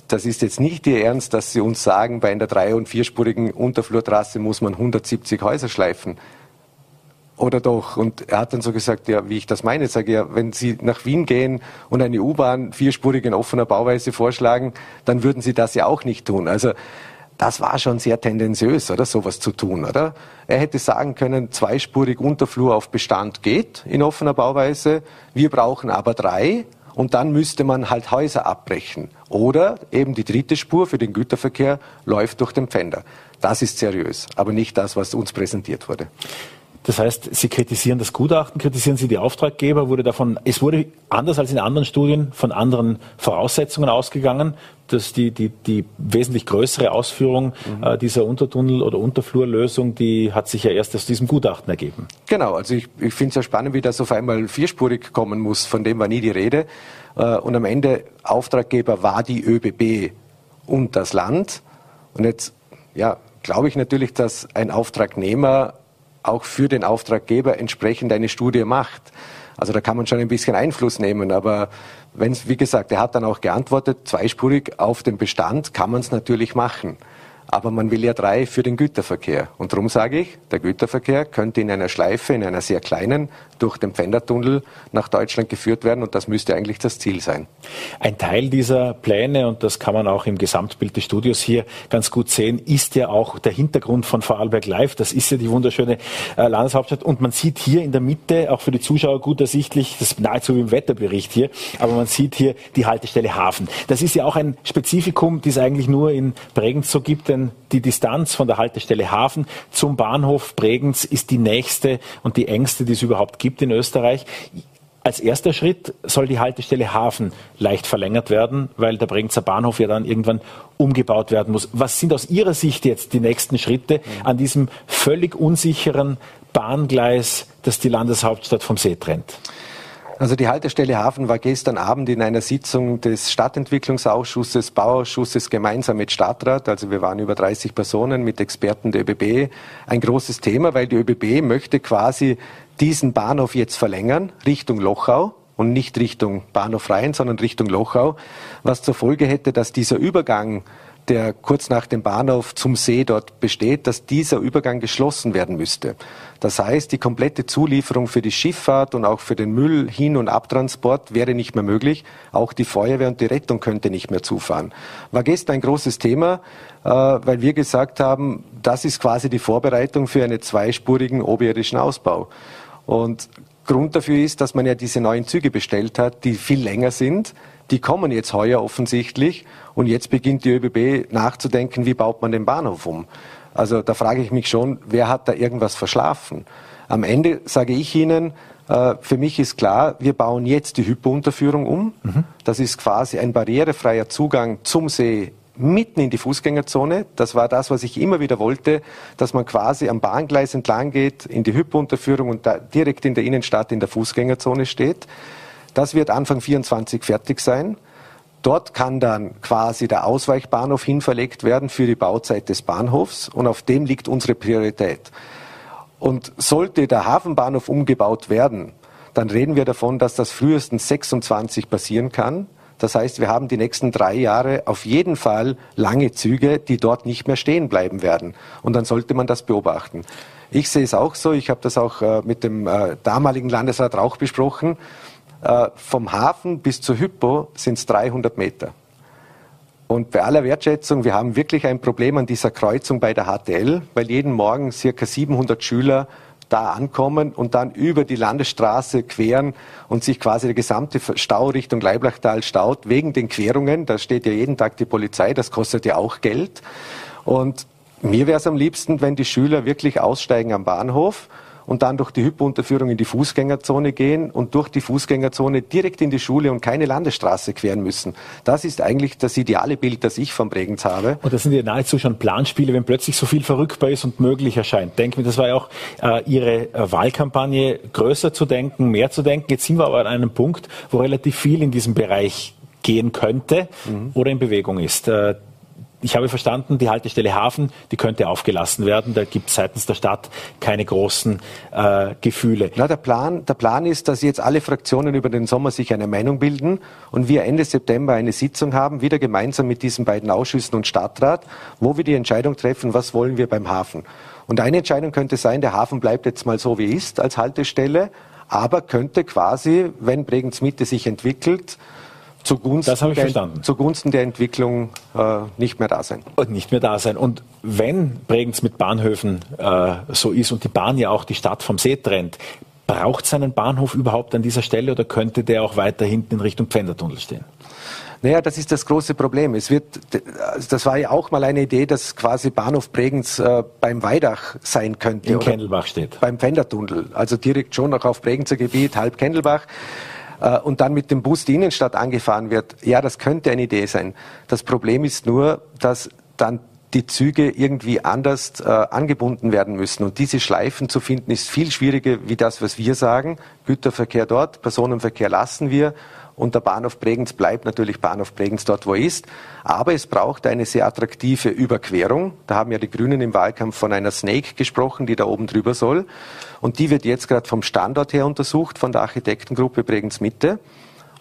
das ist jetzt nicht Ihr Ernst, dass Sie uns sagen, bei einer drei- und vierspurigen Unterflurtrasse muss man 170 Häuser schleifen oder doch? Und er hat dann so gesagt, ja, wie ich das meine, sage ja, wenn Sie nach Wien gehen und eine U-Bahn vierspurig in offener Bauweise vorschlagen, dann würden Sie das ja auch nicht tun. Also das war schon sehr tendenziös, oder sowas zu tun, oder? Er hätte sagen können, zweispurig Unterflur auf Bestand geht in offener Bauweise, wir brauchen aber drei und dann müsste man halt Häuser abbrechen. Oder eben die dritte Spur für den Güterverkehr läuft durch den Pfänder. Das ist seriös, aber nicht das, was uns präsentiert wurde. Das heißt, Sie kritisieren das Gutachten, kritisieren Sie die Auftraggeber, wurde davon, es wurde anders als in anderen Studien von anderen Voraussetzungen ausgegangen, dass die, die, die wesentlich größere Ausführung mhm. äh, dieser Untertunnel- oder Unterflurlösung, die hat sich ja erst aus diesem Gutachten ergeben. Genau, also ich, ich finde es ja spannend, wie das auf einmal vierspurig kommen muss, von dem war nie die Rede. Äh, und am Ende Auftraggeber war die ÖBB und das Land. Und jetzt, ja, glaube ich natürlich, dass ein Auftragnehmer auch für den Auftraggeber entsprechend eine Studie macht. Also da kann man schon ein bisschen Einfluss nehmen, aber wenn es, wie gesagt, er hat dann auch geantwortet, zweispurig auf dem Bestand kann man es natürlich machen. Aber man will ja drei für den Güterverkehr. Und darum sage ich, der Güterverkehr könnte in einer Schleife, in einer sehr kleinen, durch den Pfändertunnel nach Deutschland geführt werden. Und das müsste eigentlich das Ziel sein. Ein Teil dieser Pläne, und das kann man auch im Gesamtbild des Studios hier ganz gut sehen, ist ja auch der Hintergrund von Vorarlberg Live. Das ist ja die wunderschöne äh, Landeshauptstadt. Und man sieht hier in der Mitte, auch für die Zuschauer gut ersichtlich, das ist nahezu wie im Wetterbericht hier, aber man sieht hier die Haltestelle Hafen. Das ist ja auch ein Spezifikum, das es eigentlich nur in Bregenz so gibt, denn die Distanz von der Haltestelle Hafen zum Bahnhof Bregenz ist die nächste und die engste, die es überhaupt gibt in Österreich. Als erster Schritt soll die Haltestelle Hafen leicht verlängert werden, weil der Bregenzer Bahnhof ja dann irgendwann umgebaut werden muss. Was sind aus Ihrer Sicht jetzt die nächsten Schritte an diesem völlig unsicheren Bahngleis, das die Landeshauptstadt vom See trennt? Also die Haltestelle Hafen war gestern Abend in einer Sitzung des Stadtentwicklungsausschusses, Bauausschusses gemeinsam mit Stadtrat, also wir waren über 30 Personen mit Experten der ÖBB, ein großes Thema, weil die ÖBB möchte quasi diesen Bahnhof jetzt verlängern Richtung Lochau und nicht Richtung Bahnhof Rhein, sondern Richtung Lochau, was zur Folge hätte, dass dieser Übergang der kurz nach dem Bahnhof zum See dort besteht, dass dieser Übergang geschlossen werden müsste. Das heißt, die komplette Zulieferung für die Schifffahrt und auch für den Müll, Hin- und Abtransport wäre nicht mehr möglich. Auch die Feuerwehr und die Rettung könnte nicht mehr zufahren. War gestern ein großes Thema, äh, weil wir gesagt haben, das ist quasi die Vorbereitung für einen zweispurigen oberirdischen Ausbau. Und Grund dafür ist, dass man ja diese neuen Züge bestellt hat, die viel länger sind. Die kommen jetzt heuer offensichtlich. Und jetzt beginnt die ÖBB nachzudenken, wie baut man den Bahnhof um. Also da frage ich mich schon, wer hat da irgendwas verschlafen? Am Ende sage ich Ihnen, äh, für mich ist klar, wir bauen jetzt die Hypo-Unterführung um. Mhm. Das ist quasi ein barrierefreier Zugang zum See mitten in die Fußgängerzone. Das war das, was ich immer wieder wollte, dass man quasi am Bahngleis entlang geht, in die Hypo-Unterführung und da direkt in der Innenstadt in der Fußgängerzone steht. Das wird Anfang 24 fertig sein. Dort kann dann quasi der Ausweichbahnhof hinverlegt werden für die Bauzeit des Bahnhofs und auf dem liegt unsere Priorität. Und sollte der Hafenbahnhof umgebaut werden, dann reden wir davon, dass das frühestens 26 passieren kann. Das heißt, wir haben die nächsten drei Jahre auf jeden Fall lange Züge, die dort nicht mehr stehen bleiben werden. Und dann sollte man das beobachten. Ich sehe es auch so. Ich habe das auch äh, mit dem äh, damaligen Landesrat Rauch besprochen. Äh, vom Hafen bis zur Hypo sind es 300 Meter. Und bei aller Wertschätzung, wir haben wirklich ein Problem an dieser Kreuzung bei der HTL, weil jeden Morgen circa 700 Schüler da ankommen und dann über die Landesstraße queren und sich quasi der gesamte Stau Richtung Leiblachtal staut wegen den Querungen. Da steht ja jeden Tag die Polizei, das kostet ja auch Geld. Und mir wäre es am liebsten, wenn die Schüler wirklich aussteigen am Bahnhof und dann durch die Hypo-Unterführung in die Fußgängerzone gehen und durch die Fußgängerzone direkt in die Schule und keine Landesstraße queren müssen. Das ist eigentlich das ideale Bild, das ich vom Bregenz habe. Und das sind ja nahezu schon Planspiele, wenn plötzlich so viel verrückbar ist und möglich erscheint. Denk mir, das war ja auch äh, Ihre äh, Wahlkampagne, größer zu denken, mehr zu denken. Jetzt sind wir aber an einem Punkt, wo relativ viel in diesem Bereich gehen könnte mhm. oder in Bewegung ist. Äh, ich habe verstanden, die Haltestelle Hafen, die könnte aufgelassen werden. Da gibt es seitens der Stadt keine großen äh, Gefühle. Na, der, Plan, der Plan ist, dass jetzt alle Fraktionen über den Sommer sich eine Meinung bilden und wir Ende September eine Sitzung haben, wieder gemeinsam mit diesen beiden Ausschüssen und Stadtrat, wo wir die Entscheidung treffen, was wollen wir beim Hafen. Und eine Entscheidung könnte sein, der Hafen bleibt jetzt mal so wie ist als Haltestelle, aber könnte quasi, wenn Bregenz Mitte sich entwickelt, zugunsten, das ich verstanden. zugunsten der Entwicklung äh, nicht mehr da sein. Und nicht mehr da sein. Und wenn Bregenz mit Bahnhöfen äh, so ist und die Bahn ja auch die Stadt vom See trennt, braucht es einen Bahnhof überhaupt an dieser Stelle oder könnte der auch weiter hinten in Richtung Pfändertunnel stehen? Naja, das ist das große Problem. Es wird, das war ja auch mal eine Idee, dass quasi Bahnhof Bregenz äh, beim Weidach sein könnte. In Kendelbach steht. Beim Pfändertunnel. Also direkt schon noch auf Bregenzer Gebiet, halb Kendelbach. Äh, und dann mit dem Bus die Innenstadt angefahren wird, ja, das könnte eine Idee sein. Das Problem ist nur, dass dann die Züge irgendwie anders äh, angebunden werden müssen. Und diese Schleifen zu finden, ist viel schwieriger wie das, was wir sagen. Güterverkehr dort, Personenverkehr lassen wir und der Bahnhof Bregenz bleibt natürlich Bahnhof Bregenz dort, wo er ist. Aber es braucht eine sehr attraktive Überquerung. Da haben ja die Grünen im Wahlkampf von einer Snake gesprochen, die da oben drüber soll. Und die wird jetzt gerade vom Standort her untersucht, von der Architektengruppe Bregenz Mitte.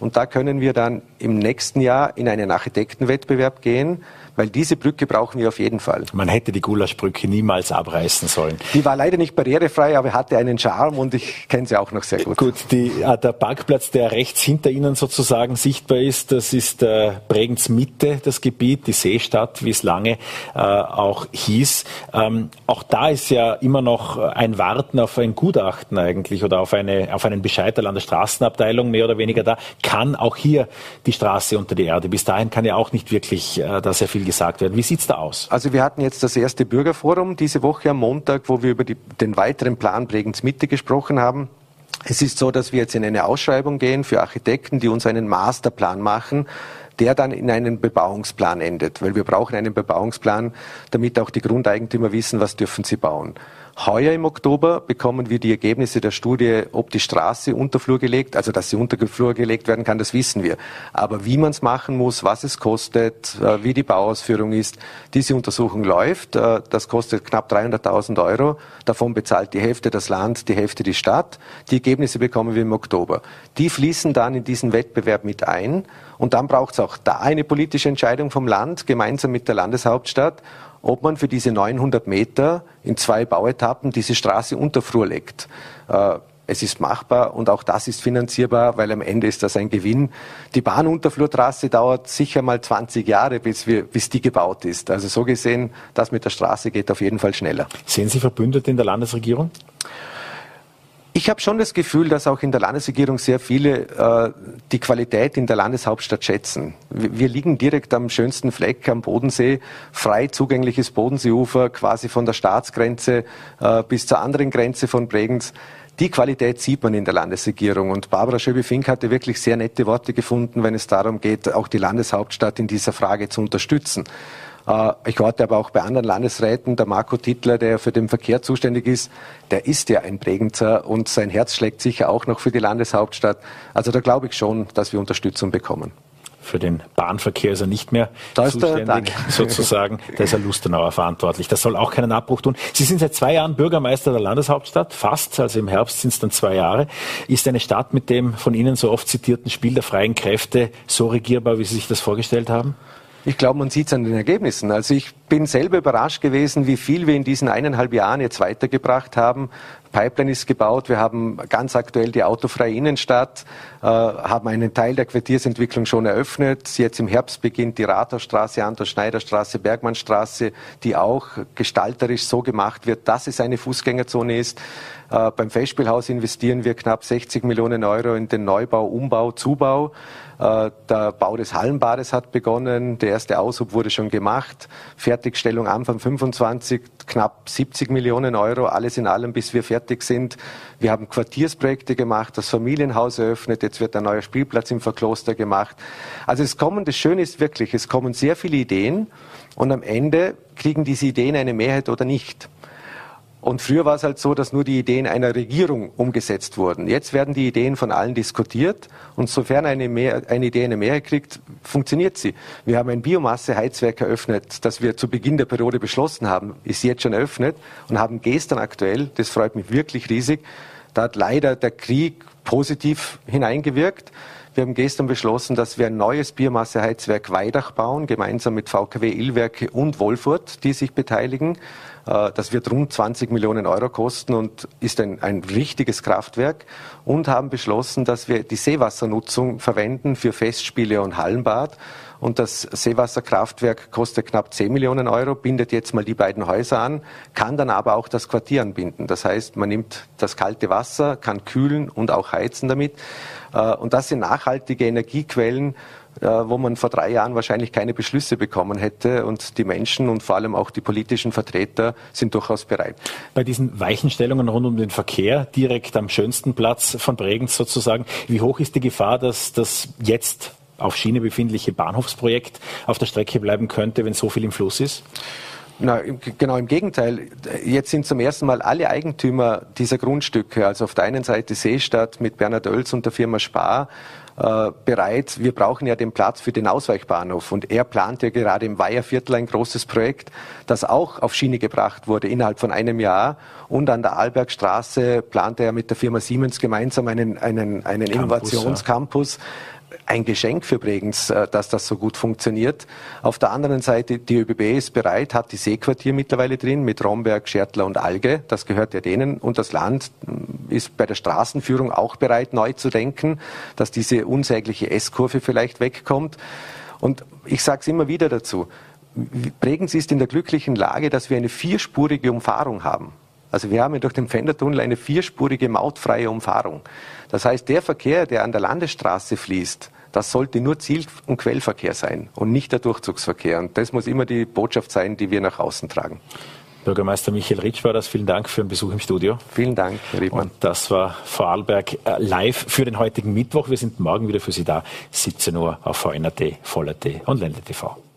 Und da können wir dann im nächsten Jahr in einen Architektenwettbewerb gehen, weil diese Brücke brauchen wir auf jeden Fall. Man hätte die Gulaschbrücke niemals abreißen sollen. Die war leider nicht barrierefrei, aber hatte einen Charme und ich kenne sie auch noch sehr gut. Gut, die, äh, der Parkplatz, der rechts hinter Ihnen sozusagen sichtbar ist, das ist äh, Bregenz Mitte, das Gebiet, die Seestadt, wie es lange äh, auch hieß. Ähm, auch da ist ja immer noch ein Warten auf ein Gutachten eigentlich oder auf, eine, auf einen Bescheid der Landesstraßenabteilung, mehr oder weniger da. Kann auch hier die Straße unter die Erde? Bis dahin kann ja auch nicht wirklich äh, da sehr viel gesagt werden. Wie sieht es da aus? Also wir hatten jetzt das erste Bürgerforum diese Woche am Montag, wo wir über die, den weiteren Plan Bregenz Mitte gesprochen haben. Es ist so, dass wir jetzt in eine Ausschreibung gehen für Architekten, die uns einen Masterplan machen, der dann in einen Bebauungsplan endet, weil wir brauchen einen Bebauungsplan, damit auch die Grundeigentümer wissen, was dürfen sie bauen. Heuer im Oktober bekommen wir die Ergebnisse der Studie, ob die Straße unter Flur gelegt, also dass sie unter Flur gelegt werden kann, das wissen wir. Aber wie man es machen muss, was es kostet, äh, wie die Bauausführung ist, diese Untersuchung läuft. Äh, das kostet knapp 300.000 Euro. Davon bezahlt die Hälfte das Land, die Hälfte die Stadt. Die Ergebnisse bekommen wir im Oktober. Die fließen dann in diesen Wettbewerb mit ein. Und dann braucht es auch da eine politische Entscheidung vom Land gemeinsam mit der Landeshauptstadt ob man für diese 900 Meter in zwei Bauetappen diese Straße unter Flur legt. Äh, es ist machbar und auch das ist finanzierbar, weil am Ende ist das ein Gewinn. Die Bahnunterflurtrasse dauert sicher mal 20 Jahre, bis, wir, bis die gebaut ist. Also so gesehen, das mit der Straße geht auf jeden Fall schneller. Sehen Sie Verbündete in der Landesregierung? Ich habe schon das Gefühl, dass auch in der Landesregierung sehr viele äh, die Qualität in der Landeshauptstadt schätzen. Wir, wir, liegen direkt am schönsten Fleck am Bodensee, frei zugängliches Bodenseeufer, quasi von der Staatsgrenze äh, bis zur anderen Grenze von Bregenz. Die Qualität sieht man in der Landesregierung. Und Barbara Schöbe-Fink hatte wirklich sehr nette Worte gefunden, wenn es darum geht, auch die Landeshauptstadt in dieser Frage zu unterstützen. Äh, ich warte aber auch bei anderen Landesräten, der Marco Tittler, der für den Verkehr zuständig ist, der ist ja ein Bregenzer und sein Herz schlägt sicher auch noch für die Landeshauptstadt. Also da glaube ich schon, dass wir Unterstützung bekommen. Für den Bahnverkehr ist er nicht mehr da zuständig, sozusagen. Da ist er Lustenauer verantwortlich. Das soll auch keinen Abbruch tun. Sie sind seit zwei Jahren Bürgermeister der Landeshauptstadt, fast, also im Herbst sind es dann zwei Jahre. Ist eine Stadt mit dem von Ihnen so oft zitierten Spiel der freien Kräfte so regierbar, wie Sie sich das vorgestellt haben? Ich glaube, man sieht es an den Ergebnissen. Also ich bin selber überrascht gewesen, wie viel wir in diesen eineinhalb Jahren jetzt weitergebracht haben. Pipeline ist gebaut, wir haben ganz aktuell die autofreie Innenstadt, äh, haben einen Teil der Quartiersentwicklung schon eröffnet. Jetzt im Herbst beginnt die Rathausstraße, Anton-Schneider-Straße, Bergmannstraße, die auch gestalterisch so gemacht wird, dass es eine Fußgängerzone ist. Äh, beim Festspielhaus investieren wir knapp 60 Millionen Euro in den Neubau, Umbau, Zubau. Äh, der Bau des Hallenbades hat begonnen. Der erste Aushub wurde schon gemacht. Fertigstellung Anfang 25, knapp 70 Millionen Euro. Alles in allem, bis wir fertig sind. Wir haben Quartiersprojekte gemacht, das Familienhaus eröffnet. Jetzt wird ein neuer Spielplatz im Verkloster gemacht. Also es kommen, das Schöne ist wirklich, es kommen sehr viele Ideen und am Ende kriegen diese Ideen eine Mehrheit oder nicht. Und früher war es halt so, dass nur die Ideen einer Regierung umgesetzt wurden. Jetzt werden die Ideen von allen diskutiert und sofern eine, Mehr, eine Idee eine Mehrheit kriegt, funktioniert sie. Wir haben ein Biomasseheizwerk eröffnet, das wir zu Beginn der Periode beschlossen haben, ist jetzt schon eröffnet und haben gestern aktuell, das freut mich wirklich riesig, da hat leider der Krieg positiv hineingewirkt. Wir haben gestern beschlossen, dass wir ein neues Biomasseheizwerk Weidach bauen, gemeinsam mit VKW Illwerke und Wolfurt, die sich beteiligen. Äh, das wird rund 20 Millionen Euro kosten und ist ein, ein richtiges Kraftwerk. Und haben beschlossen, dass wir die Seewassernutzung verwenden für Festspiele und Hallenbad. Und das Seewasserkraftwerk kostet knapp 10 Millionen Euro, bindet jetzt mal die beiden Häuser an, kann dann aber auch das Quartier anbinden. Das heißt, man nimmt das kalte Wasser, kann kühlen und auch heizen damit. Äh, und das sind nachhaltige Energiequellen, wo man vor drei Jahren wahrscheinlich keine Beschlüsse bekommen hätte. Und die Menschen und vor allem auch die politischen Vertreter sind durchaus bereit. Bei diesen Weichenstellungen rund um den Verkehr, direkt am schönsten Platz von Bregenz sozusagen, wie hoch ist die Gefahr, dass das jetzt auf Schiene befindliche Bahnhofsprojekt auf der Strecke bleiben könnte, wenn so viel im Fluss ist? Na, genau im Gegenteil. Jetzt sind zum ersten Mal alle Eigentümer dieser Grundstücke, also auf der einen Seite Seestadt mit Bernhard Oels und der Firma Spar, äh, bereit. Wir brauchen ja den Platz für den Ausweichbahnhof. Und er plant ja gerade im Weiherviertel ein großes Projekt, das auch auf Schiene gebracht wurde innerhalb von einem Jahr. Und an der Arlbergstraße plant er mit der Firma Siemens gemeinsam einen, einen, einen Campus, Innovationscampus. Ja ein Geschenk für Bregenz, äh, dass das so gut funktioniert. Auf der anderen Seite, die ÖBB ist bereit, hat die Seequartier mittlerweile drin mit Romberg, Schertler und Alge. Das gehört ja denen. Und das Land mm, ist bei der Straßenführung auch bereit, neu zu denken, dass diese unsägliche S-Kurve vielleicht wegkommt. Und ich sage es immer wieder dazu. Bregenz ist in der glücklichen Lage, dass wir eine vierspurige Umfahrung haben. Also wir haben ja durch den Pfändertunnel eine vierspurige mautfreie Umfahrung. Das heißt, der Verkehr, der an der Landesstraße fließt, das sollte nur Ziel- und Quellverkehr sein und nicht der Durchzugsverkehr. Und das muss immer die Botschaft sein, die wir nach außen tragen. Bürgermeister Michael Ritsch war das. Vielen Dank für den Besuch im Studio. Vielen Dank, Herr Riedmann. Und das war Vorarlberg äh, live für den heutigen Mittwoch. Wir sind morgen wieder für Sie da, 17 Uhr auf VNRT, Voller.t und Ländle TV.